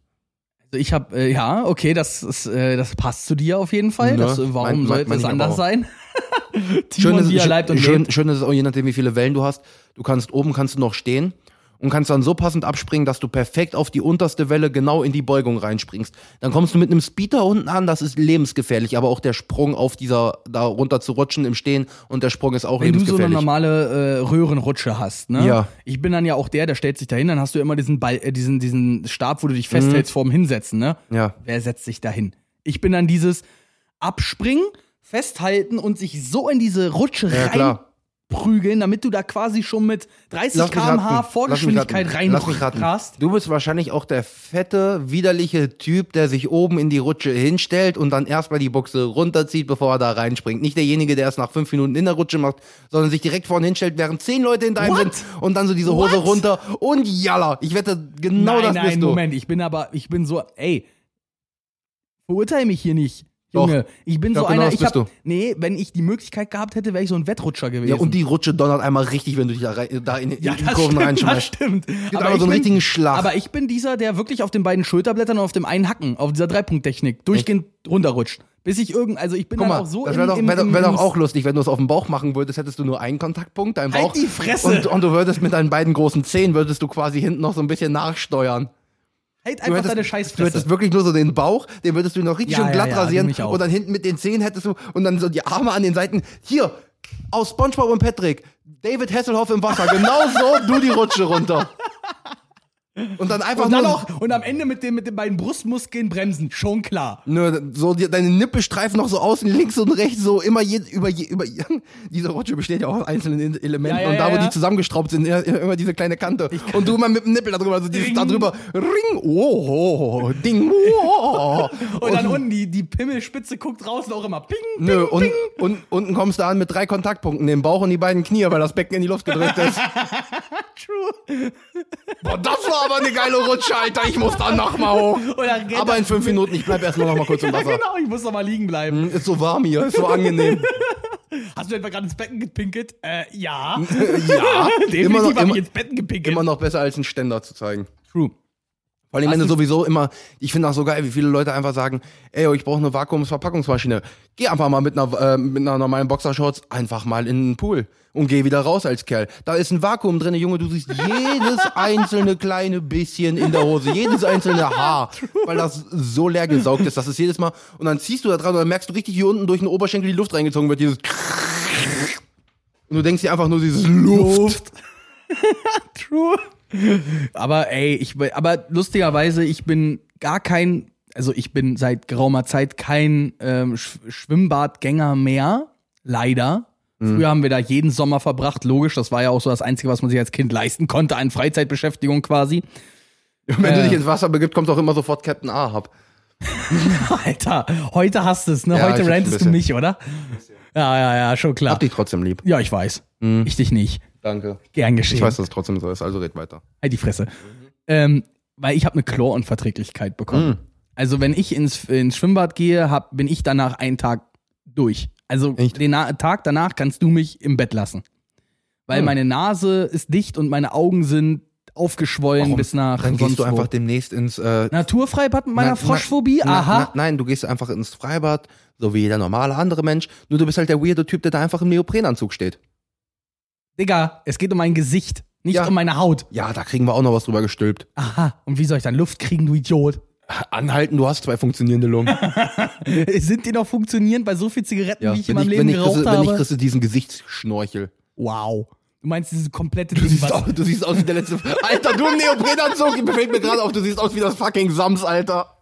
Also ich habe, äh, ja, okay, das, ist, äh, das passt zu dir auf jeden Fall. Ne? Das, äh, warum Mein- mein- sollte es anders sein? Schön ist, schön, schön ist es auch je nachdem, wie viele Wellen du hast. Du kannst oben kannst du noch stehen und kannst dann so passend abspringen, dass du perfekt auf die unterste Welle genau in die Beugung reinspringst. Dann kommst du mit einem Speeder unten an, das ist lebensgefährlich, aber auch der Sprung auf dieser da runter zu rutschen im Stehen und der Sprung ist auch Wenn du so eine lebensgefährlich. normale äh, Röhrenrutsche hast, ne? Ja. Ich bin dann ja auch der, der stellt sich dahin, dann hast du immer diesen Ball, äh, diesen, diesen Stab, wo du dich festhältst vorm Hinsetzen, ne? ja. Wer setzt sich dahin? Ich bin dann dieses Abspringen, festhalten und sich so in diese Rutsche Ja, klar. Reinprügeln, damit du da quasi schon mit 30 Lass mich km/h. Vorgeschwindigkeit reinrast. Du bist wahrscheinlich auch der fette, widerliche Typ, der sich oben in die Rutsche hinstellt und dann erstmal die Buchse runterzieht, bevor er da reinspringt. Nicht derjenige, der es nach fünf Minuten in der Rutsche macht, sondern sich direkt vorne hinstellt, während zehn Leute in deinem What? sind und dann so diese Hose What? runter und jalla. Ich wette, genau nein, das nein, bist du. Moment, ich bin aber, ich bin so, ey, verurteile mich hier nicht. Doch. Junge, ich bin Ich so genau einer, ich hab, du. nee, wenn ich die Möglichkeit gehabt hätte, wäre ich so ein Wettrutscher gewesen. Ja, und die Rutsche donnert einmal richtig, wenn du dich da, rein, da in, in Ja, die Kurven stimmt, das reinschmeißt. stimmt. Gibt Aber so einen bin- richtigen Schlag. Aber ich bin dieser, der wirklich auf den beiden Schulterblättern und auf dem einen Hacken, auf dieser Dreipunkttechnik, durchgehend runterrutscht. Bis ich irgend, also ich bin Guck dann mal, auch so das wäre doch, wär, doch- wär doch auch lustig, wenn du es auf dem Bauch machen würdest, hättest du nur einen Kontaktpunkt, deinen Halt Bauch. die Fresse! Und, und du würdest mit deinen beiden großen Zehen, würdest du quasi hinten noch so ein bisschen nachsteuern. Halt Du einfach hättest, deine du Scheißfresse. hättest wirklich nur so den Bauch, den würdest du noch richtig Ja, schön ja, glatt ja, rasieren mich auch. und dann hinten mit den Zehen hättest du und dann so die Arme an den Seiten. Hier, aus Spongebob und Patrick, David Hasselhoff im Wasser, genau so, du die Rutsche runter. Und dann einfach Und dann nur, auch, und am Ende mit, dem, mit den beiden Brustmuskeln bremsen. Schon klar. nur so die, deine Nippel streifen noch so außen links und rechts so immer je, über, je, über diese Rutsche besteht ja auch aus einzelnen Elementen Ja, ja, und da wo ja, die zusammengestraubt sind immer diese kleine Kante und du immer mit dem Nippel da drüber also dieses Ring. da drüber Ring oh Ding oh Und, dann unten die, die Pimmelspitze guckt draußen auch immer ping, ping, Nö, und, ping. und unten kommst du an mit drei Kontaktpunkten, den Bauch und die beiden Knie, weil das Becken in die Luft gedrückt ist. True. Boah, das war aber eine geile Rutsche, Alter. Ich muss da noch mal hoch. Aber in fünf Minuten, ich bleib erstmal noch mal kurz im Ja, Wasser. genau, ich muss doch mal liegen bleiben. Hm, Ist so warm hier, ist so angenehm. Hast du etwa gerade ins Becken gepinkelt? Äh, ja. ja, Definitiv immer noch, habe immer, ich ins Becken gepinkelt. immer noch besser als einen Ständer zu zeigen. True. Vor allem, wenn du sowieso immer, ich finde auch so geil, wie viele Leute einfach sagen, ey, ich brauche eine Vakuumsverpackungsmaschine. Geh einfach mal mit einer, äh, mit einer normalen Boxershorts einfach mal in den Pool und geh wieder raus als Kerl. Da ist ein Vakuum drin, Junge, du siehst jedes einzelne kleine bisschen in der Hose, jedes einzelne Haar, weil das so leer gesaugt ist, das ist jedes Mal, und dann ziehst du da dran und dann merkst du richtig, hier unten durch den Oberschenkel die Luft reingezogen wird, dieses und du denkst dir einfach nur dieses Luft. True. Aber ey, ich aber lustigerweise, ich bin gar kein, also ich bin seit geraumer Zeit kein ähm, Sch Schwimmbadgänger mehr, leider. Früher haben wir da jeden Sommer verbracht, logisch, das war ja auch so das Einzige, was man sich als Kind leisten konnte, an Freizeitbeschäftigung quasi. Wenn du Äh. dich ins Wasser begibst, kommt auch immer sofort Captain Ahab. Alter, heute hast du es, ne? Ja, heute rantest du mich, oder? Ja, ja, ja, schon klar. Hab dich trotzdem lieb. Ja, ich weiß. Ich dich nicht. Danke. Gern geschehen. Ich weiß, dass es trotzdem so ist, also red weiter. Halt die Fresse. Ähm, weil ich habe eine Chlorunverträglichkeit bekommen. Mhm. Also wenn ich ins, ins Schwimmbad gehe, hab, bin ich danach einen Tag durch. Also Echt? den Na Tag danach kannst du mich im Bett lassen. Weil Mhm. meine Nase ist dicht und meine Augen sind aufgeschwollen Warum? bis nach Dann gehst du einfach wo. demnächst ins äh, Naturfreibad mit meiner na- Froschphobie? na- Aha. Na, nein, du gehst einfach ins Freibad, so wie jeder normale andere Mensch. Nur du bist halt der weirde Typ, der da einfach im Neoprenanzug steht. Digga, es geht um mein Gesicht, nicht Ja. um meine Haut. Ja, da kriegen wir auch noch was drüber gestülpt. Aha. Und wie soll ich dann Luft kriegen, du Idiot? Anhalten, du hast zwei funktionierende Lungen. Sind die noch funktionierend bei so viel Zigaretten, wie ich in meinem Leben wenn, ich geraucht kriegst, habe? wenn ich kriegst du diesen Gesichtsschnorchel. Wow. Du meinst dieses komplette Du Ding, siehst, was aus, du siehst aus wie der letzte. Alter, du im Neoprenanzug, befällt mir gerade auf, du siehst aus wie das fucking Sams, Alter.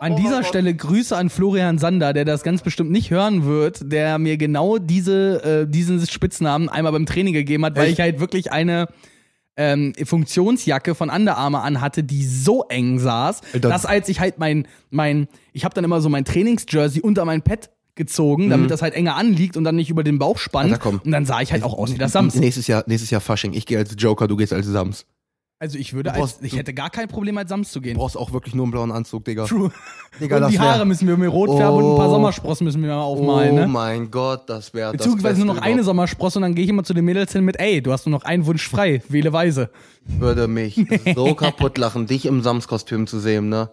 An dieser Stelle Grüße an Florian Sander, der das ganz bestimmt nicht hören wird, der mir genau diese, äh, diesen Spitznamen einmal beim Training gegeben hat, weil Echt? ich halt wirklich eine ähm, Funktionsjacke von Under Armour anhatte, die so eng saß, Alter. dass als ich halt mein, mein ich habe dann immer so mein Trainingsjersey unter mein Pad gezogen, damit das halt enger anliegt und dann nicht über den Bauch spannt. Mhm. Alter, komm. Und dann sah ich halt auch aus wie das Sams. Nächstes Jahr, nächstes Jahr Fasching. Ich gehe als Joker, du gehst als Sams. Also ich würde brauchst- als, ich hätte gar kein Problem als Sams zu gehen. Du brauchst auch wirklich nur einen blauen Anzug, Digga. True. Digga, und das die wär- Haare müssen wir mir rot färben und ein paar Oh. Sommersprossen müssen wir mal aufmalen, oh ne? mein Gott, das wäre das Beziehungsweise nur noch eine. Sommersprosse und dann gehe ich immer zu den Mädels hin mit, ey, du hast nur noch einen Wunsch frei, wähle weise. würde mich so kaputt lachen, dich im Sams-Kostüm zu sehen, ne?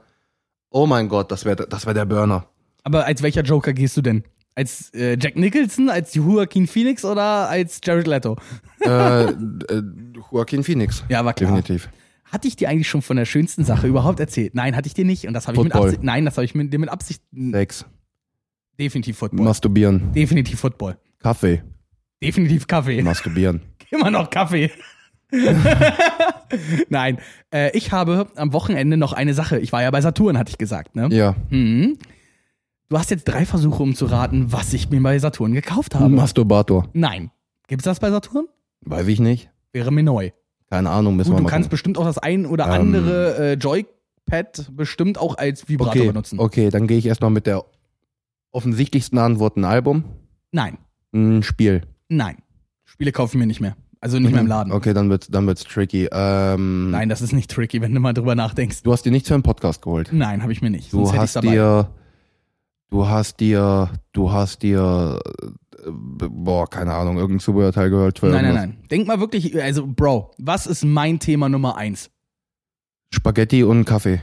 Oh mein Gott, das wäre das wär der Burner. Aber als welcher Joker gehst du denn? Als äh, Jack Nicholson, als Joaquin Phoenix oder als Jared Leto? äh, äh, Joaquin Phoenix. Ja, war klar. Definitiv. Hatte ich dir eigentlich schon von der schönsten Sache überhaupt erzählt? Nein, hatte ich dir nicht. Und das habe ich mit. Absicht. Nein, das habe ich mit, dir mit Absicht. Sex. Definitiv Football. Masturbieren. Definitiv Football. Kaffee. Definitiv Kaffee. Masturbieren. Immer noch Kaffee. Nein, äh, ich habe am Wochenende noch eine Sache. Ich war ja bei Saturn, hatte ich gesagt, ne? Ja. Mhm. Du hast jetzt drei Versuche, um zu raten, was ich mir bei Saturn gekauft habe. Masturbator. Nein. Gibt's das bei Saturn? Weiß ich nicht. Wäre mir neu. Keine Ahnung, müssen Gut, wir du mal kannst gucken. bestimmt auch das ein oder Ähm. andere äh, Joypad bestimmt auch als Vibrator okay, benutzen. okay, dann gehe ich erstmal mit der offensichtlichsten Antwort ein Album, Nein, ein Spiel. nein. Spiele kaufen wir nicht mehr. Also nicht mehr im Laden. Okay, dann wird's, dann wird's tricky. Ähm, Nein, das ist nicht tricky, wenn du mal drüber nachdenkst. Du hast dir nichts für einen Podcast geholt. Nein, habe ich mir nicht. Du Sonst hast dir, du hast dir, du hast dir, äh, boah, keine Ahnung, irgendein Zubehörteil gehört für Nein, nein, irgendwas. nein. Denk mal wirklich, also Bro, was ist mein Thema Nummer eins? Spaghetti und Kaffee.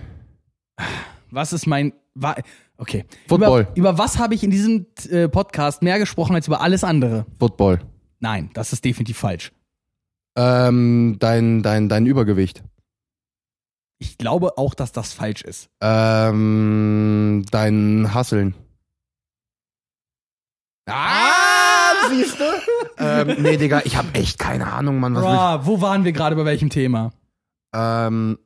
Was ist mein. Wa okay. Football. Über, über was habe ich in diesem äh, Podcast mehr gesprochen als über alles andere? Football. Nein, das ist definitiv falsch. Ähm, dein, dein, dein Übergewicht. Ich glaube auch, dass das falsch ist. Ähm, dein Hasseln. Ah, siehst du? ähm, nee, Digga, ich habe echt keine Ahnung, Mann. Was willst Bro, wo waren wir gerade bei welchem Thema? Ähm,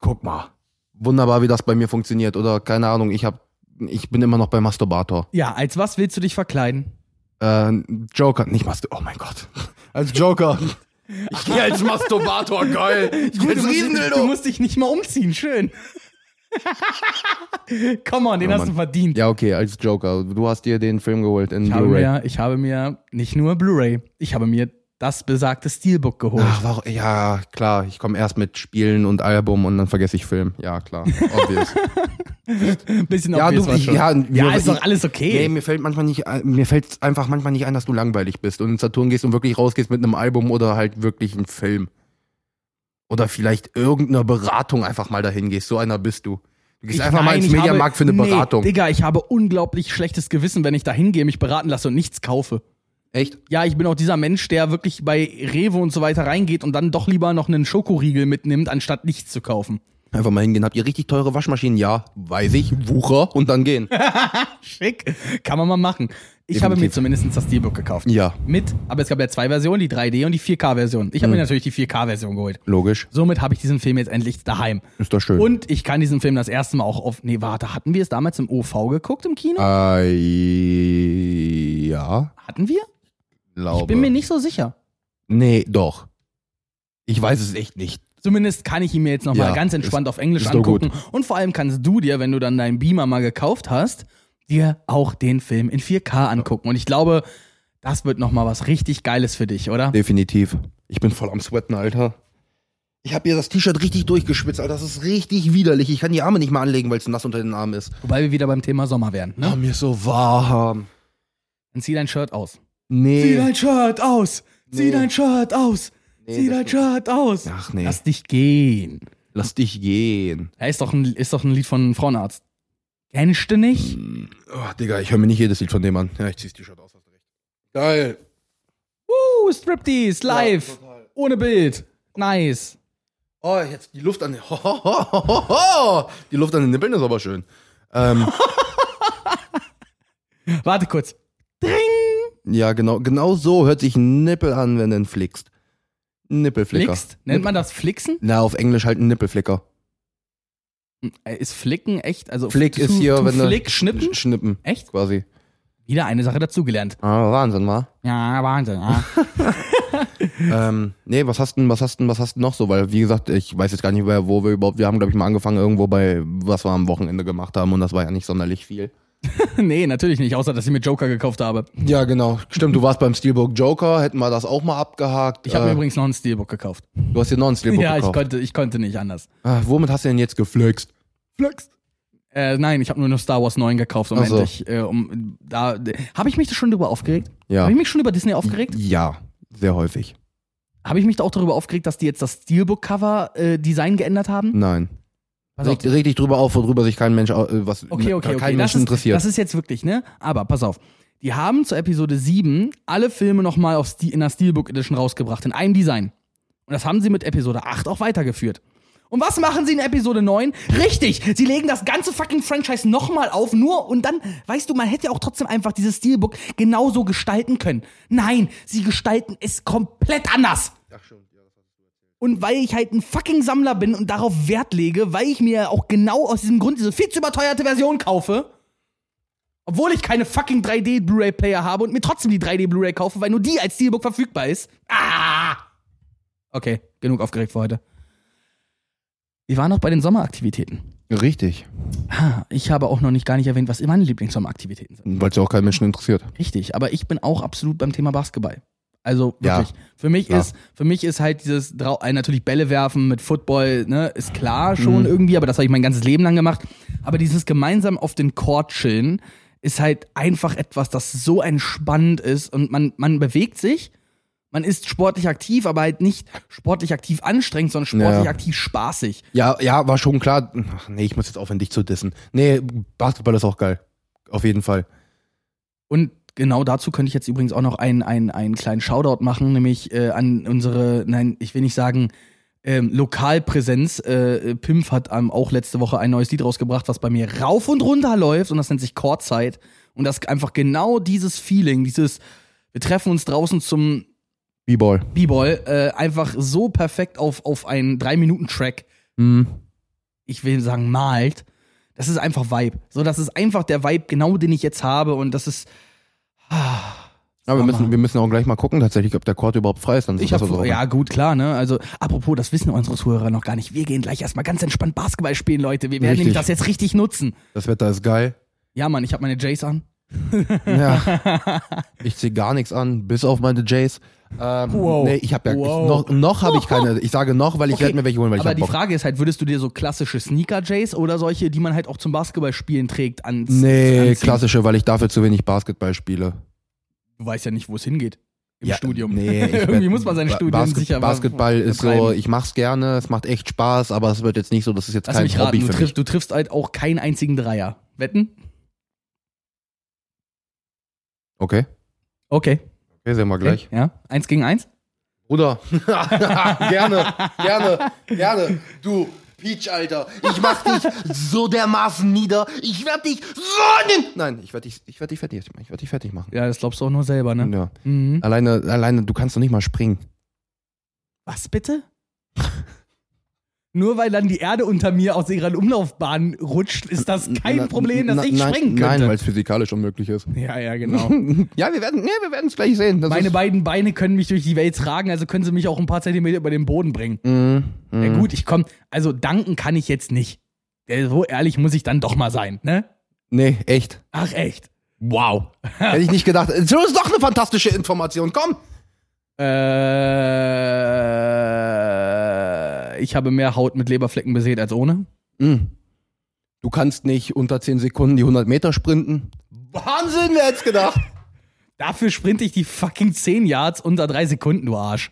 guck mal. Wunderbar, wie das bei mir funktioniert. Oder keine Ahnung, ich hab, ich bin immer noch bei Masturbator. Ja, als was willst du dich verkleiden? Äh, Joker, nicht Masturbator, oh mein Gott. Als Joker. Ich gehe als Masturbator, geil. Ich Gut, als du, musst, du musst dich nicht mal umziehen, schön. Come on, den Ja, hast du verdient. Ja, okay, als Joker. Du hast dir den Film geholt in Blu-ray. ich habe mir nicht nur Blu-ray, ich habe mir das besagte Steelbook geholt. Ach, warum? Ja, klar. Ich komme erst mit Spielen und Album und dann vergesse ich Film. Ja, klar. Obvious. Ein bisschen ja, obvious du, ich, schon. ja, ja, ist doch alles Nee, okay. mir fällt manchmal nicht, mir fällt einfach manchmal nicht ein, dass du langweilig bist und ins Saturn gehst und wirklich rausgehst mit einem Album oder halt wirklich einem Film. Oder vielleicht irgendeiner Beratung einfach mal dahin gehst. So einer bist du. Du gehst Ich- einfach mal nein, ins ich Mediamarkt für eine nee, Beratung. Digga, ich habe unglaublich schlechtes Gewissen, wenn ich da hingehe, mich beraten lasse und nichts kaufe. Echt? Ja, ich bin auch dieser Mensch, der wirklich bei Rewe und so weiter reingeht und dann doch lieber noch einen Schokoriegel mitnimmt, anstatt nichts zu kaufen. Einfach mal hingehen. Habt ihr richtig teure Waschmaschinen? Ja, weiß ich. Wucher und dann gehen. Schick. Kann man mal machen. Ich habe mir Definitiv. zumindest das Steelbook gekauft. Ja, Mit, aber es gab ja zwei Versionen, die 3D und die 4K-Version. Ich habe Hm. mir natürlich die 4K-Version geholt. logisch. Somit habe ich diesen Film jetzt endlich daheim. Ist doch schön. Und ich kann diesen Film das erste Mal auch auf. Nee, warte, hatten wir es damals im OV geguckt im Kino? Äh, ja, Hatten wir? Glaube. Ich bin mir nicht so sicher. Nee, doch. Ich weiß es echt nicht. Zumindest kann ich ihn mir jetzt nochmal Ja, ganz entspannt auf Englisch ist angucken. Und vor allem kannst du dir, wenn du dann deinen Beamer mal gekauft hast, dir auch den Film in 4K angucken. Und ich glaube, das wird nochmal was richtig Geiles für dich, oder? Definitiv. Ich bin voll am Sweaten, Alter. Ich habe hier das T-Shirt richtig durchgeschwitzt, Alter. Das ist richtig widerlich. Ich kann die Arme nicht mal anlegen, weil es nass unter den Armen ist. Wobei wir wieder beim Thema Sommer wären. Ne? Oh, mir ist so warm. Dann zieh dein Shirt aus. Nee. Zieh dein Shirt aus! Zieh Nee. dein Shirt aus! Nee, Zieh dein stimmt. Shirt aus! Ach nee. Lass dich gehen. Lass dich gehen. Ja, ist doch ein, ist doch ein Lied von Frauenarzt. Kennst du nicht? Oh, Digga, ich höre mir nicht jedes Lied von dem an. Ja, ich zieh's T-Shirt aus, hast du recht. Geil. Uh, Striptease, live. Ja, ohne Bild. Nice. Oh, jetzt die Luft an den. Ho, ho, ho, ho, ho. Die Luft an den Nippeln ist aber schön. Ähm, Warte kurz. Dring. Ja, genau, genau so hört sich ein Nippel an, wenn du ihn flickst. Ein Nippelflicker. Flickst. Nennt man das Flixen? Na, auf Englisch halt ein Nippelflicker. Äh, Ist Flicken echt? Also Flick ist hier, wenn du. Flick, schnippen? Sch- Schnippen, Echt? quasi. Wieder eine Sache dazugelernt. Ah, Wahnsinn, wa? Ja, Wahnsinn. Ja. ähm, nee, was hast denn, was hast denn, was hast denn noch so? Weil, wie gesagt, ich weiß jetzt gar nicht, wo wir überhaupt, wir haben, glaube ich, mal angefangen irgendwo bei, was wir am Wochenende gemacht haben und das war ja nicht sonderlich viel. nee, natürlich nicht, außer dass ich mir Joker gekauft habe. Ja, genau. Stimmt, du warst beim Steelbook Joker, hätten wir das auch mal abgehakt. Ich habe äh, mir übrigens noch ein Steelbook gekauft. Du hast dir noch ein Steelbook ja, ich gekauft. konnte, ich konnte nicht anders. Ah, womit hast du denn jetzt geflext? Flex. Äh, nein, ich habe nur noch Star Wars 9 gekauft, um Ach so. endlich, äh, um da. Habe ich mich da schon drüber aufgeregt? Ja. Habe ich mich schon über Disney aufgeregt? Ja, sehr häufig. Habe ich mich da auch darüber aufgeregt, dass die jetzt das Steelbook-Cover-Design geändert haben? Nein. Pass auf, Reg, reg dich drüber auf, worüber sich kein Mensch, äh, was, Okay, okay, okay. kein Das Menschen interessiert. das ist jetzt wirklich, ne? Aber pass auf. Die haben zur Episode 7 alle Filme nochmal in der Steelbook Edition rausgebracht, in einem Design. Und das haben sie mit Episode 8 auch weitergeführt. Und was machen sie in Episode 9? Richtig! Sie legen das ganze fucking Franchise nochmal auf, nur und dann, weißt du, man hätte ja auch trotzdem einfach dieses Steelbook genauso gestalten können. Nein, sie gestalten es komplett anders. Ach schon, ja, das hast du erzählt. Und weil ich halt ein fucking Sammler bin und darauf Wert lege, weil ich mir auch genau aus diesem Grund diese viel zu überteuerte Version kaufe, obwohl ich keine fucking 3D Blu-ray-Player habe und mir trotzdem die 3D Blu-ray kaufe, weil nur die als Steelbook verfügbar ist. Ah! Okay, genug aufgeregt für heute. Wir waren noch bei den Sommeraktivitäten. Richtig. Ich habe auch noch nicht gar nicht erwähnt, was meine Lieblingssommeraktivitäten sind. Weil es ja auch keinen Menschen interessiert. Richtig, aber ich bin auch absolut beim Thema Basketball. Also Ja, wirklich. für mich klar. ist für mich ist halt dieses äh, natürlich Bälle werfen mit Football, ne, ist klar schon Mhm. irgendwie, aber das habe ich mein ganzes Leben lang gemacht, aber dieses gemeinsam auf den Court chillen ist halt einfach etwas, das so entspannend ist und man man bewegt sich, man ist sportlich aktiv, aber halt nicht sportlich aktiv anstrengend, sondern sportlich Ja. aktiv spaßig. Ja, ja, war schon klar. Ach, nee, ich muss jetzt aufhören, dich zu dissen. Nee, Basketball ist auch geil. Auf jeden Fall. Und genau dazu könnte ich jetzt übrigens auch noch einen, einen, einen kleinen Shoutout machen, nämlich äh, an unsere, nein, ich will nicht sagen, ähm, Lokalpräsenz. Äh, Pimpf hat ähm, auch letzte Woche ein neues Lied rausgebracht, was bei mir rauf und runter läuft und das nennt sich Chordzeit. Und das ist einfach genau dieses Feeling, dieses, wir treffen uns draußen zum B-Ball. B-Ball, äh, einfach so perfekt auf, auf einen 3-Minuten-Track, Mhm. ich will sagen, malt. Das ist einfach Vibe. So, das ist einfach der Vibe, genau den ich jetzt habe. Und das ist. Aber wir müssen, wir müssen auch gleich mal gucken, tatsächlich, ob der Court überhaupt frei ist. Dann Ich hab, so. ja, gut, klar, ne? Also, apropos, das wissen unsere Zuhörer noch gar nicht. Wir gehen gleich erstmal ganz entspannt Basketball spielen, Leute. Wir werden Richtig. nämlich das jetzt richtig nutzen. Das Wetter ist geil. Ja, Mann, ich habe meine Jays an. Ja. ich zieh gar nichts an, bis auf meine Jays. Ähm, Wow. Nee, ich habe ja Wow. noch, noch habe ich keine. Ich sage noch, weil ich Okay, werde mir welche holen, weil ich Aber die Bock. Frage ist halt, würdest du dir so klassische Sneaker-Jays oder solche, die man halt auch zum Basketballspielen trägt, ans Nee, anziehen? klassische, weil ich dafür zu wenig Basketball spiele. Du weißt ja nicht, wo es hingeht. Im Ja, Studium. Nee, Irgendwie muss man sein Studium Basket, sicher Basketball ist so, ich mach's gerne, es macht echt Spaß, aber es wird jetzt nicht so, das ist jetzt Lass kein mich raten, Hobby du, für triff, mich. du triffst halt auch keinen einzigen Dreier. Wetten? Okay, Okay. Okay, sehen wir gleich. Ja? Eins gegen eins? Bruder, gerne, gerne, gerne. Du, Peach, Alter, ich mach dich so dermaßen nieder. Ich werd dich so nin- Nein, ich werd dich, ich werd dich fertig machen. Ich werd dich fertig machen. Ja, das glaubst du auch nur selber, ne? Ja. Mhm. Alleine, alleine, du kannst doch nicht mal springen. Was bitte? Nur weil dann die Erde unter mir aus ihrer Umlaufbahn rutscht, ist das kein Na- Problem, dass na- ich nein, springen könnte. Nein, weil es physikalisch unmöglich ist. ja, ja, genau. Ja, wir werden, werden es gleich sehen. Das Meine beiden Beine können mich durch die Welt tragen, also können sie mich auch ein paar Zentimeter über den Boden bringen. Mhm, Ja mhm. gut, ich komm, also danken kann ich jetzt nicht. Ja, So ehrlich muss ich dann doch mal sein, ne? Nee, echt. Ach echt? Wow. Hätte ich nicht gedacht. So ist doch eine fantastische Information. Komm. Äh, ich habe mehr Haut mit Leberflecken besät als ohne. Mhm. Du kannst nicht unter 10 Sekunden die 100 Meter sprinten. Wahnsinn, wer hätte gedacht? Dafür sprinte ich die fucking 10 Yards unter drei Sekunden, du Arsch.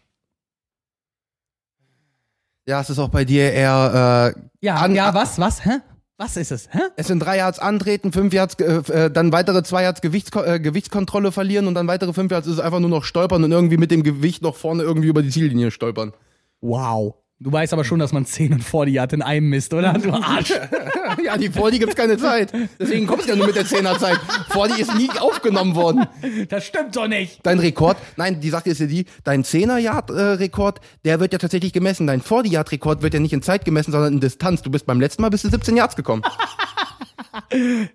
Ja, es ist auch bei dir eher, äh, Ja, An- ja, was, was, hä? Was ist es, hä? es sind drei Yards antreten, fünf Yards, äh, äh, dann weitere zwei Yards Gewichtsko äh, Gewichtskontrolle verlieren und dann weitere fünf Yards ist es einfach nur noch stolpern und irgendwie mit dem Gewicht noch vorne irgendwie über die Ziellinie stolpern. Wow. Du weißt aber schon, dass man 10 und 40 Yard in einem misst, oder? Du Arsch. ja, die vor die gibt's keine Zeit. Deswegen kommst du ja nur mit der Zehnerzeit. Vor die ist nie aufgenommen worden. Das stimmt doch nicht. Dein Rekord, nein, die Sache ist ja die, dein 10er-Yard-Rekord, der wird ja tatsächlich gemessen. Dein 40-Yard-Rekord wird ja nicht in Zeit gemessen, sondern in Distanz. Du bist beim letzten Mal bis zu 17 Yards gekommen.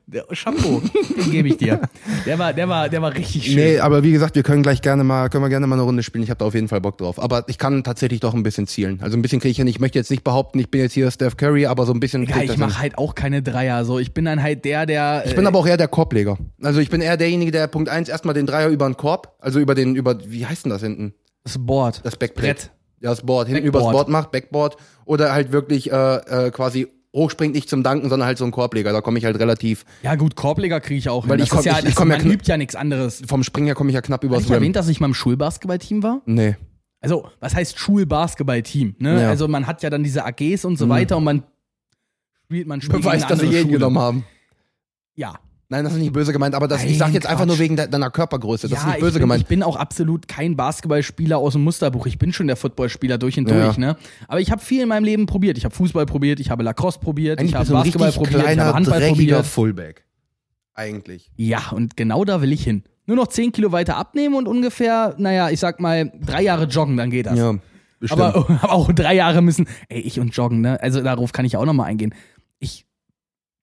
Der Shampoo, den gebe ich dir. Der war, der war, der war richtig schön. Nee, aber wie gesagt, wir können gleich gerne mal, können wir gerne mal eine Runde spielen. Ich habe da auf jeden Fall Bock drauf. Aber ich kann tatsächlich doch ein bisschen zielen. Also ein bisschen kriege ich hin. Ich möchte jetzt nicht behaupten, ich bin jetzt hier Steph Curry, aber so ein bisschen. Ja, ich mache halt auch keine Dreier. So, ich bin dann halt der, der. Ich bin aber auch eher der Korbleger. Also ich bin eher derjenige, der Punkt eins erstmal den Dreier über den Korb, also über den, über, wie heißt denn das hinten? das Board. Das Backplate. Brett. Ja, das Board. Hinten Backboard. übers Board macht, Backboard. Oder halt wirklich äh, äh, quasi hochspringt nicht zum Danken, sondern halt so ein Korbleger. Da komme ich halt relativ, Ja, gut, Korbleger kriege ich auch Weil hin. ich Das ist komm- ja, ich- ich komm ja man kn- übt ja nichts anderes. vom Springen her komme ich ja knapp übers ich erwähnt, dass ich mal im Schulbasketballteam war? Nee. Also, was heißt Schulbasketballteam? Ne? Ja. Mhm. Also, man hat ja dann diese AGs und so weiter und man spielt, man spielt Beweis, dass sie jeden Schule. genommen haben. Ja. Nein, das ist nicht böse gemeint, aber das, ich sag Nein, jetzt einfach Quatsch. nur wegen de deiner Körpergröße. Das ja, ist nicht böse ich bin, gemeint. Ich bin auch absolut kein Basketballspieler aus dem Musterbuch. Ich bin schon der Footballspieler durch und Ja. durch, ne? Aber ich habe viel in meinem Leben probiert. Ich habe Fußball probiert, ich habe Lacrosse probiert, Eigentlich ich habe Basketball probiert, ich kleiner, habe Handball probiert. Fullback. Eigentlich. Ja, und genau da will ich hin. Nur noch 10 Kilo weiter abnehmen und ungefähr, naja, ich sag mal, drei Jahre joggen, dann geht das. Ja, bestimmt. aber, aber auch drei Jahre müssen. Ey, ich und Joggen, ne? Also darauf kann ich auch nochmal eingehen. Ich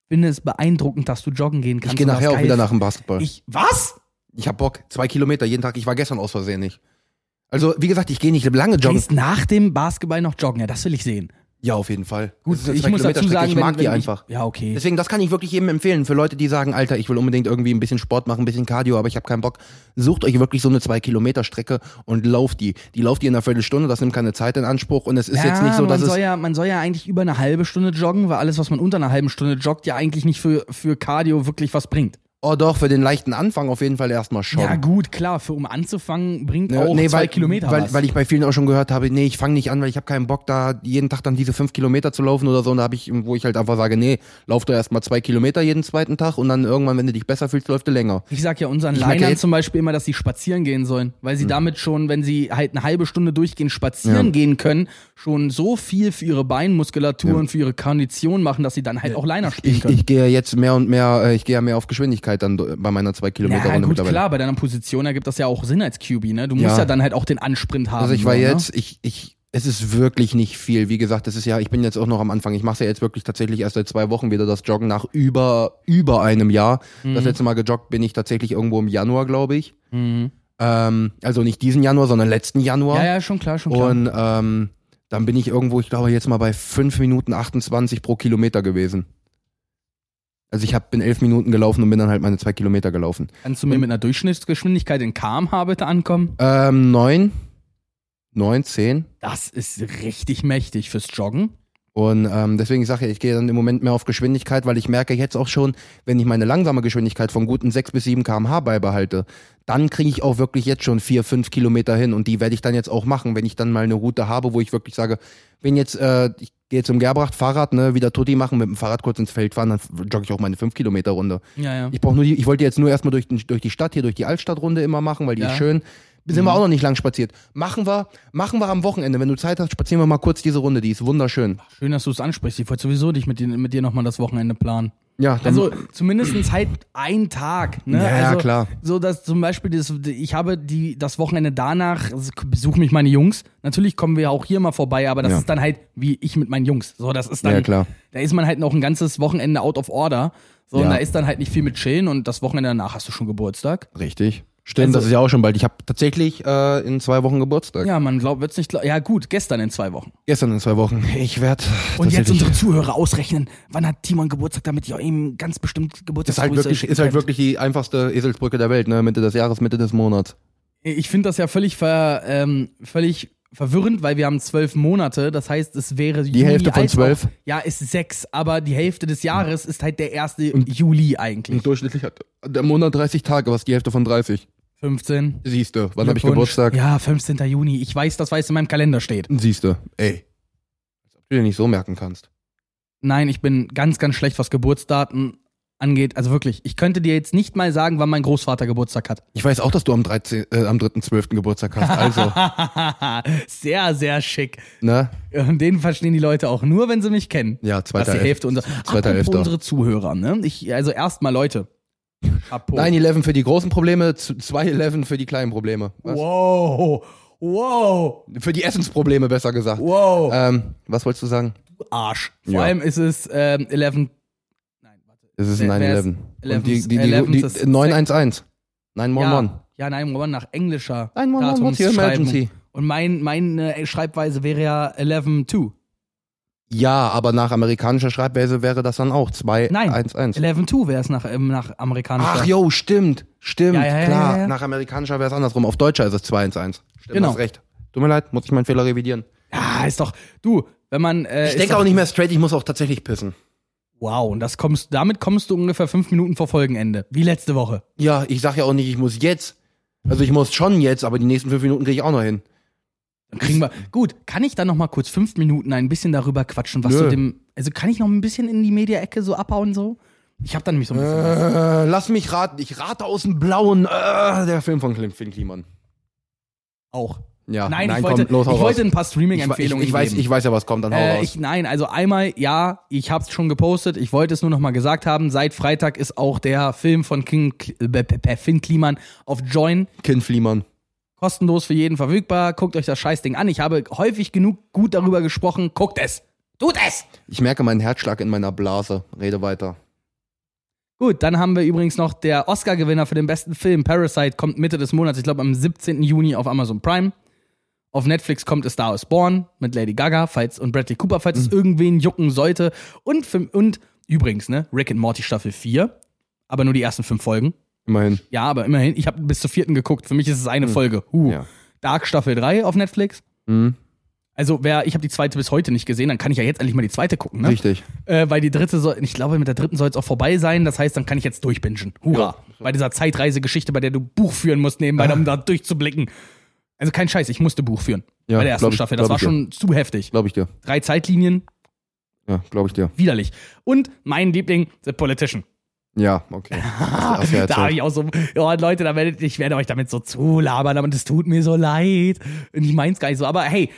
finde es beeindruckend, dass du joggen gehen kannst. ich gehe nachher auch wieder nach dem Basketball. Ich, was? ich hab Bock. Zwei Kilometer jeden Tag. Ich war gestern aus Versehen nicht. Also, wie gesagt, ich gehe nicht lange Du joggen. gehst nach dem Basketball noch joggen. Ja, das will ich sehen. Ja, auf jeden Fall. Gut, ich muss dazu sagen, ich wenn, mag die wenn einfach. Ich, ja, okay. Deswegen, das kann ich wirklich jedem empfehlen. Für Leute, die sagen, Alter, ich will unbedingt irgendwie ein bisschen Sport machen, ein bisschen Cardio, aber ich habe keinen Bock. Sucht euch wirklich so eine zwei Kilometer Strecke und lauft die. Die lauft ihr in einer Viertelstunde, das nimmt keine Zeit in Anspruch und es ist ja, jetzt nicht so, dass man es soll ja, man soll ja eigentlich über eine halbe Stunde joggen, weil alles, was man unter einer halben Stunde joggt, ja eigentlich nicht für, für Cardio wirklich was bringt. Oh doch, für den leichten Anfang auf jeden Fall erstmal schon. Ja, gut, klar, für um anzufangen, bringt Ja, auch nee, zwei weil, Kilometer weil, was. weil ich bei vielen auch schon gehört habe, nee, ich fange nicht an, weil ich habe keinen Bock, da jeden Tag dann diese fünf Kilometer zu laufen oder so. Und da habe ich, wo ich halt einfach sage, nee, lauf doch erstmal zwei Kilometer jeden zweiten Tag und dann irgendwann, wenn du dich besser fühlst, läuft du länger. Ich sag ja unseren Ich jetzt- zum Beispiel immer, dass sie spazieren gehen sollen, weil sie damit schon, wenn sie halt eine halbe Stunde durchgehend spazieren Ja. gehen können, schon so viel für ihre Beinmuskulatur und für ihre Kondition machen, dass sie dann halt auch Liner spielen Ich, können. ich gehe jetzt mehr und mehr, äh, ich gehe ja mehr auf Geschwindigkeit Geschwindigkeit dann bei meiner 2 Kilometer Ja, Runde gut, mittlerweile. klar, bei deiner Position ergibt das ja auch Sinn als QB, ne? Du musst Ja. ja dann halt auch den Ansprint haben. Also ich war so, ne? jetzt, ich, ich, es ist wirklich nicht viel. Wie gesagt, das ist ja, ich bin jetzt auch noch am Anfang. Ich mache ja jetzt wirklich tatsächlich erst seit zwei Wochen wieder das Joggen nach über, über einem Jahr. Mhm. Das letzte Mal gejoggt bin ich tatsächlich irgendwo im Januar, glaube ich. Mhm. Ähm, also nicht diesen Januar, sondern letzten Januar. Ja, ja, schon klar, schon klar. Und ähm, dann bin ich irgendwo, ich glaube, jetzt mal bei 5 Minuten 28 pro Kilometer gewesen. Also ich hab, bin 11 Minuten gelaufen und bin dann halt meine 2 Kilometer gelaufen. Kannst du mir mit einer Durchschnittsgeschwindigkeit in kmh bitte ankommen? Ähm, 9, 9, 10. Das ist richtig mächtig fürs Joggen. Und ähm, deswegen ich sage ja, ich gehe dann im Moment mehr auf Geschwindigkeit, weil ich merke jetzt auch schon, wenn ich meine langsame Geschwindigkeit von guten 6 bis 7 km/h beibehalte, dann kriege ich auch wirklich jetzt schon 4, 5 Kilometer hin. Und die werde ich dann jetzt auch machen, wenn ich dann mal eine Route habe, wo ich wirklich sage, wenn jetzt, äh, ich gehe zum Gerbracht, Fahrrad, ne, wieder Tutti machen, mit dem Fahrrad kurz ins Feld fahren, dann jogge ich auch meine 5 Kilometer Runde. Ja, ja. Ich brauche nur die, ich wollte jetzt nur erstmal durch, durch die Stadt, hier durch die Altstadtrunde immer machen, weil die Ja. ist schön. Sind wir auch noch nicht lang spaziert. Machen wir, machen wir am Wochenende. Wenn du Zeit hast, spazieren wir mal kurz diese Runde. Die ist wunderschön. Schön, dass du es ansprichst. Ich wollte sowieso dich mit dir, mit dir nochmal das Wochenende planen. Ja, Also zumindest halt ein Tag. Ne? Ja, ja, also, klar. So dass zum Beispiel das, ich habe die, das Wochenende danach, also besuchen mich meine Jungs. Natürlich kommen wir auch hier mal vorbei, aber das Ja. ist dann halt wie ich mit meinen Jungs. So, das ist dann, Ja, klar. da ist man halt noch ein ganzes Wochenende out of order. So, und Ja. da ist dann halt nicht viel mit chillen und das Wochenende danach hast du schon Geburtstag. Richtig. Stimmt, Also- das ist ja auch schon bald. Ich habe tatsächlich äh, in zwei Wochen Geburtstag. Ja, man glaubt, wird's nicht glaub- Ja, gut, gestern in zwei Wochen. Gestern in zwei Wochen. Ich werde. Und jetzt unsere Zuhörer ausrechnen, wann hat Timon Geburtstag, damit ihr ihm ganz bestimmt ist halt wirklich, ist halt wirklich die einfachste Eselsbrücke der Welt, ne? Mitte des Jahres, Mitte des Monats. Ich finde das ja völlig, ver, ähm, völlig verwirrend, weil wir haben zwölf Monate. Das heißt, es wäre die Hälfte von zwölf? Ja, ist sechs, aber die Hälfte des Jahres ist halt der erste Juli eigentlich. Und durchschnittlich hat der Monat 30 Tage, was die Hälfte von 30. 15. Siehste, wann habe ich. Geburtstag? Ja, 15. Juni. Ich weiß, das weiß in meinem Kalender steht. Siehste, ey. Als ob du dir nicht so merken kannst. Nein, ich bin ganz, ganz schlecht, was Geburtsdaten angeht. Also wirklich, ich könnte dir jetzt nicht mal sagen, wann mein Großvater Geburtstag hat. Ich weiß auch, dass du am, 13, äh, am 3.12. Geburtstag hast. Also, sehr, sehr schick. ne? Und den verstehen die Leute auch nur, wenn sie mich kennen. Ja, zweiter ist die Hälfte unserer. Zweiter Apropos unsere Zuhörer, ne? Ich, also erstmal Leute. Chapeau. 9-11 für die großen Probleme, 2-11 für die kleinen Probleme. Was? Wow. Wow. Für die Essensprobleme, besser gesagt. Wow. Ähm, was wolltest du sagen? Arsch. Vor Ja. allem ist es ähm, 11. Nein, warte. Es ist Wer- wer ist 9-11. 11? Und die, die, die, 11 die, ist 911. 911. Ja, ja, nein, Moment, nach englischer 911, what's your Datumsschreibung. emergency? Und mein, meine Schreibweise wäre ja 11-2. Ja, aber nach amerikanischer Schreibweise wäre das dann auch 211. 11-2 wäre es nach, ähm, nach amerikanischer. Ach jo, stimmt. Stimmt, Ja, ja, klar. ja. Nach amerikanischer wäre es andersrum. Auf deutscher ist es 211. Stimmt, Genau. hast recht. Tut mir leid, muss ich meinen Fehler revidieren. Ja, ist doch, du, wenn man. Äh, Ich denke auch nicht mehr straight, ich muss auch tatsächlich pissen. Wow, und das kommst, damit kommst du ungefähr fünf Minuten vor Folgenende. Wie letzte Woche. Ja, ich sag ja auch nicht, ich muss jetzt. Also ich muss schon jetzt, aber die nächsten fünf Minuten kriege ich auch noch hin. Dann kriegen wir. Gut, kann ich dann noch mal kurz fünf Minuten ein bisschen darüber quatschen, was Nö. du dem. Also kann ich noch ein bisschen in die Media-Ecke so abhauen so? Ich habe da nämlich so ein bisschen. Äh, lass mich raten. Ich rate aus dem Blauen. Äh, der Film von Finn Kliman. Auch. Ja, Nein, nein ich, komm, wollte, los, ich wollte ein paar ich, ich, Streaming-Empfehlungen ich, weiß, ich weiß ja, was kommt, dann hau Äh, raus. ich, nein, also einmal, ja, ich hab's schon gepostet, ich wollte es nur noch mal gesagt haben, seit Freitag ist auch der Film von King, äh, Finn Kliman auf Join Kind Fliemann. Kostenlos für jeden verfügbar. Guckt euch das Scheißding an. Ich habe häufig genug gut darüber gesprochen. Guckt es. Tut es. Ich merke meinen Herzschlag in meiner Blase. Rede weiter. Gut, dann haben wir übrigens noch der Oscar-Gewinner für den besten Film, Parasite, kommt Mitte des Monats, ich glaube am 17. Juni auf Amazon Prime. Auf Netflix kommt A Star is Born mit Lady Gaga falls, und Bradley Cooper, falls es irgendwen jucken sollte. Und, und übrigens, ne, Rick and Morty Staffel 4, aber nur die ersten fünf Folgen. Immerhin. Ja, aber immerhin, ich habe bis zur vierten geguckt. Für mich ist es eine Folge. Huh. Ja. Dark Staffel 3 auf Netflix. Mhm. Also, wer, ich habe die zweite bis heute nicht gesehen, dann kann ich ja jetzt endlich mal die zweite gucken, ne? Richtig. Äh, weil die dritte soll, ich glaube, mit der dritten soll es auch vorbei sein. Das heißt, dann kann ich jetzt durchbingen. Hurra. Ja. Bei dieser Zeitreisegeschichte, bei der du Buch führen musst nebenbei, um da durchzublicken. Also kein Scheiß, ich musste Buch führen. Ja, bei der ersten Staffel. Das war schon zu heftig. Glaube ich dir. Drei Zeitlinien, Ja, glaube ich dir. widerlich. Und mein Liebling, The Politician. Ja, okay. Du ja Da habe ich auch so, ja, Leute, da werdet, ich werde euch damit so zulabern, aber es tut mir so leid. Und ich mein's gar nicht so. Aber hey,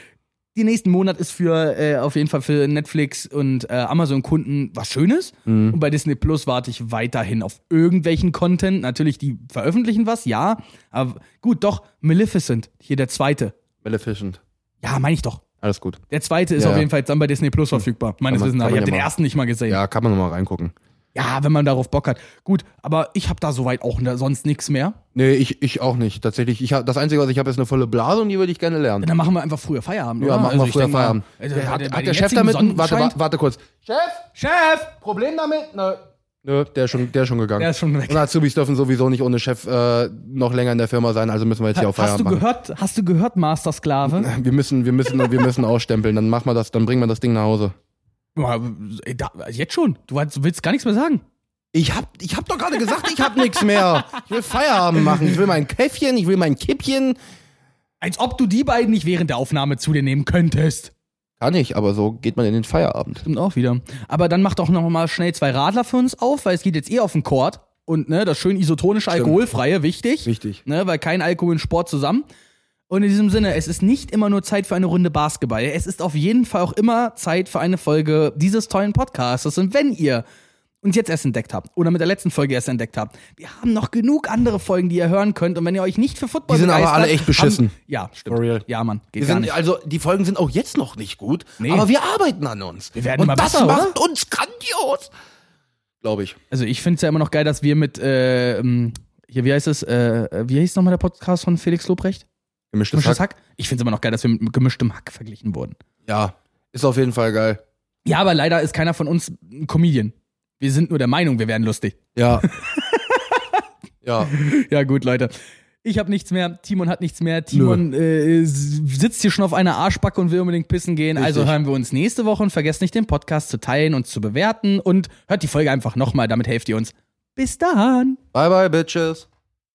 der nächsten Monat ist für äh, auf jeden Fall für Netflix und äh, Amazon-Kunden was Schönes. Mhm. Und bei Disney Plus warte ich weiterhin auf irgendwelchen Content. Natürlich, die veröffentlichen was, ja. Aber gut, doch, Maleficent, hier der zweite. Maleficent. Ja, meine ich doch. Alles gut. Der zweite ist Ja. auf jeden Fall dann bei Disney Plus verfügbar. Meines Wissens nach. Ich habe den ersten nicht mal gesehen. Ja, kann man nochmal reingucken. Ja, wenn man darauf Bock hat. Gut, aber ich habe da soweit auch sonst nichts mehr. Nee, ich, ich auch nicht. Tatsächlich. Ich hab, das Einzige, was ich habe, ist eine volle Blase und die würde ich gerne lernen. Dann machen wir einfach früher Feierabend. Ja, oder? machen Also wir früher denk mal, Feierabend. also hat, hat der Chef damit? Warte, warte, warte kurz. Chef? Chef! Problem damit? Nö. Nö, der ist schon, der ist schon gegangen. Der ist schon weg. Und Azubis dürfen sowieso nicht ohne Chef äh, noch länger in der Firma sein, also müssen wir jetzt hier auf Hast du Feierabend machen. gehört, hast du gehört, Master Sklave? Wir müssen, wir müssen, wir müssen ausstempeln. Dann machen wir das, dann bringen wir das Ding nach Hause. Da, jetzt schon. Du willst gar nichts mehr sagen. Ich hab, ich hab doch gerade gesagt, ich hab nichts mehr. Ich will Feierabend machen. Ich will mein Käffchen, ich will mein Kippchen. Als ob du die beiden nicht während der Aufnahme zu dir nehmen könntest. Kann ich, aber so geht man in den Feierabend. Stimmt auch wieder. Aber dann mach doch noch mal schnell zwei Radler für uns auf, weil es geht jetzt eh auf den Court. Und ne, das schön isotonische, alkoholfreie, wichtig. Wichtig. Ne, weil kein Alkohol und Sport zusammen. Und in diesem Sinne, es ist nicht immer nur Zeit für eine Runde Basketball. Es ist auf jeden Fall auch immer Zeit für eine Folge dieses tollen Podcasts. Und wenn ihr uns jetzt erst entdeckt habt oder mit der letzten Folge erst entdeckt habt, wir haben noch genug andere Folgen, die ihr hören könnt. Und wenn ihr euch nicht für Football Die sind aber alle echt beschissen. Haben, ja, stimmt. For real. Ja, Mann, geht Wir gar sind, nicht. also die Folgen sind auch jetzt noch nicht gut, Nee. aber wir arbeiten an uns. Wir werden Und immer das besser, macht uns grandios. Glaube ich. Also ich finde es ja immer noch geil, dass wir mit, äh, ähm, hier, wie heißt es, äh, wie hieß nochmal der Podcast von Felix Lobrecht? Gemischtes Gemischtes Hack. Hack? Ich finde es immer noch geil, dass wir mit gemischtem Hack verglichen wurden. Ja, ist auf jeden Fall geil. Ja, aber leider ist keiner von uns ein Comedian. Wir sind nur der Meinung, wir werden lustig. Ja. ja. Ja, gut, Leute. Ich habe nichts mehr, Timon hat nichts mehr. Timon äh, sitzt hier schon auf einer Arschbacke und will unbedingt pissen gehen. Also Richtig. hören wir uns nächste Woche und vergesst nicht, den Podcast zu teilen und zu bewerten. Und hört die Folge einfach nochmal, damit helft ihr uns. Bis dann. Bye bye, Bitches.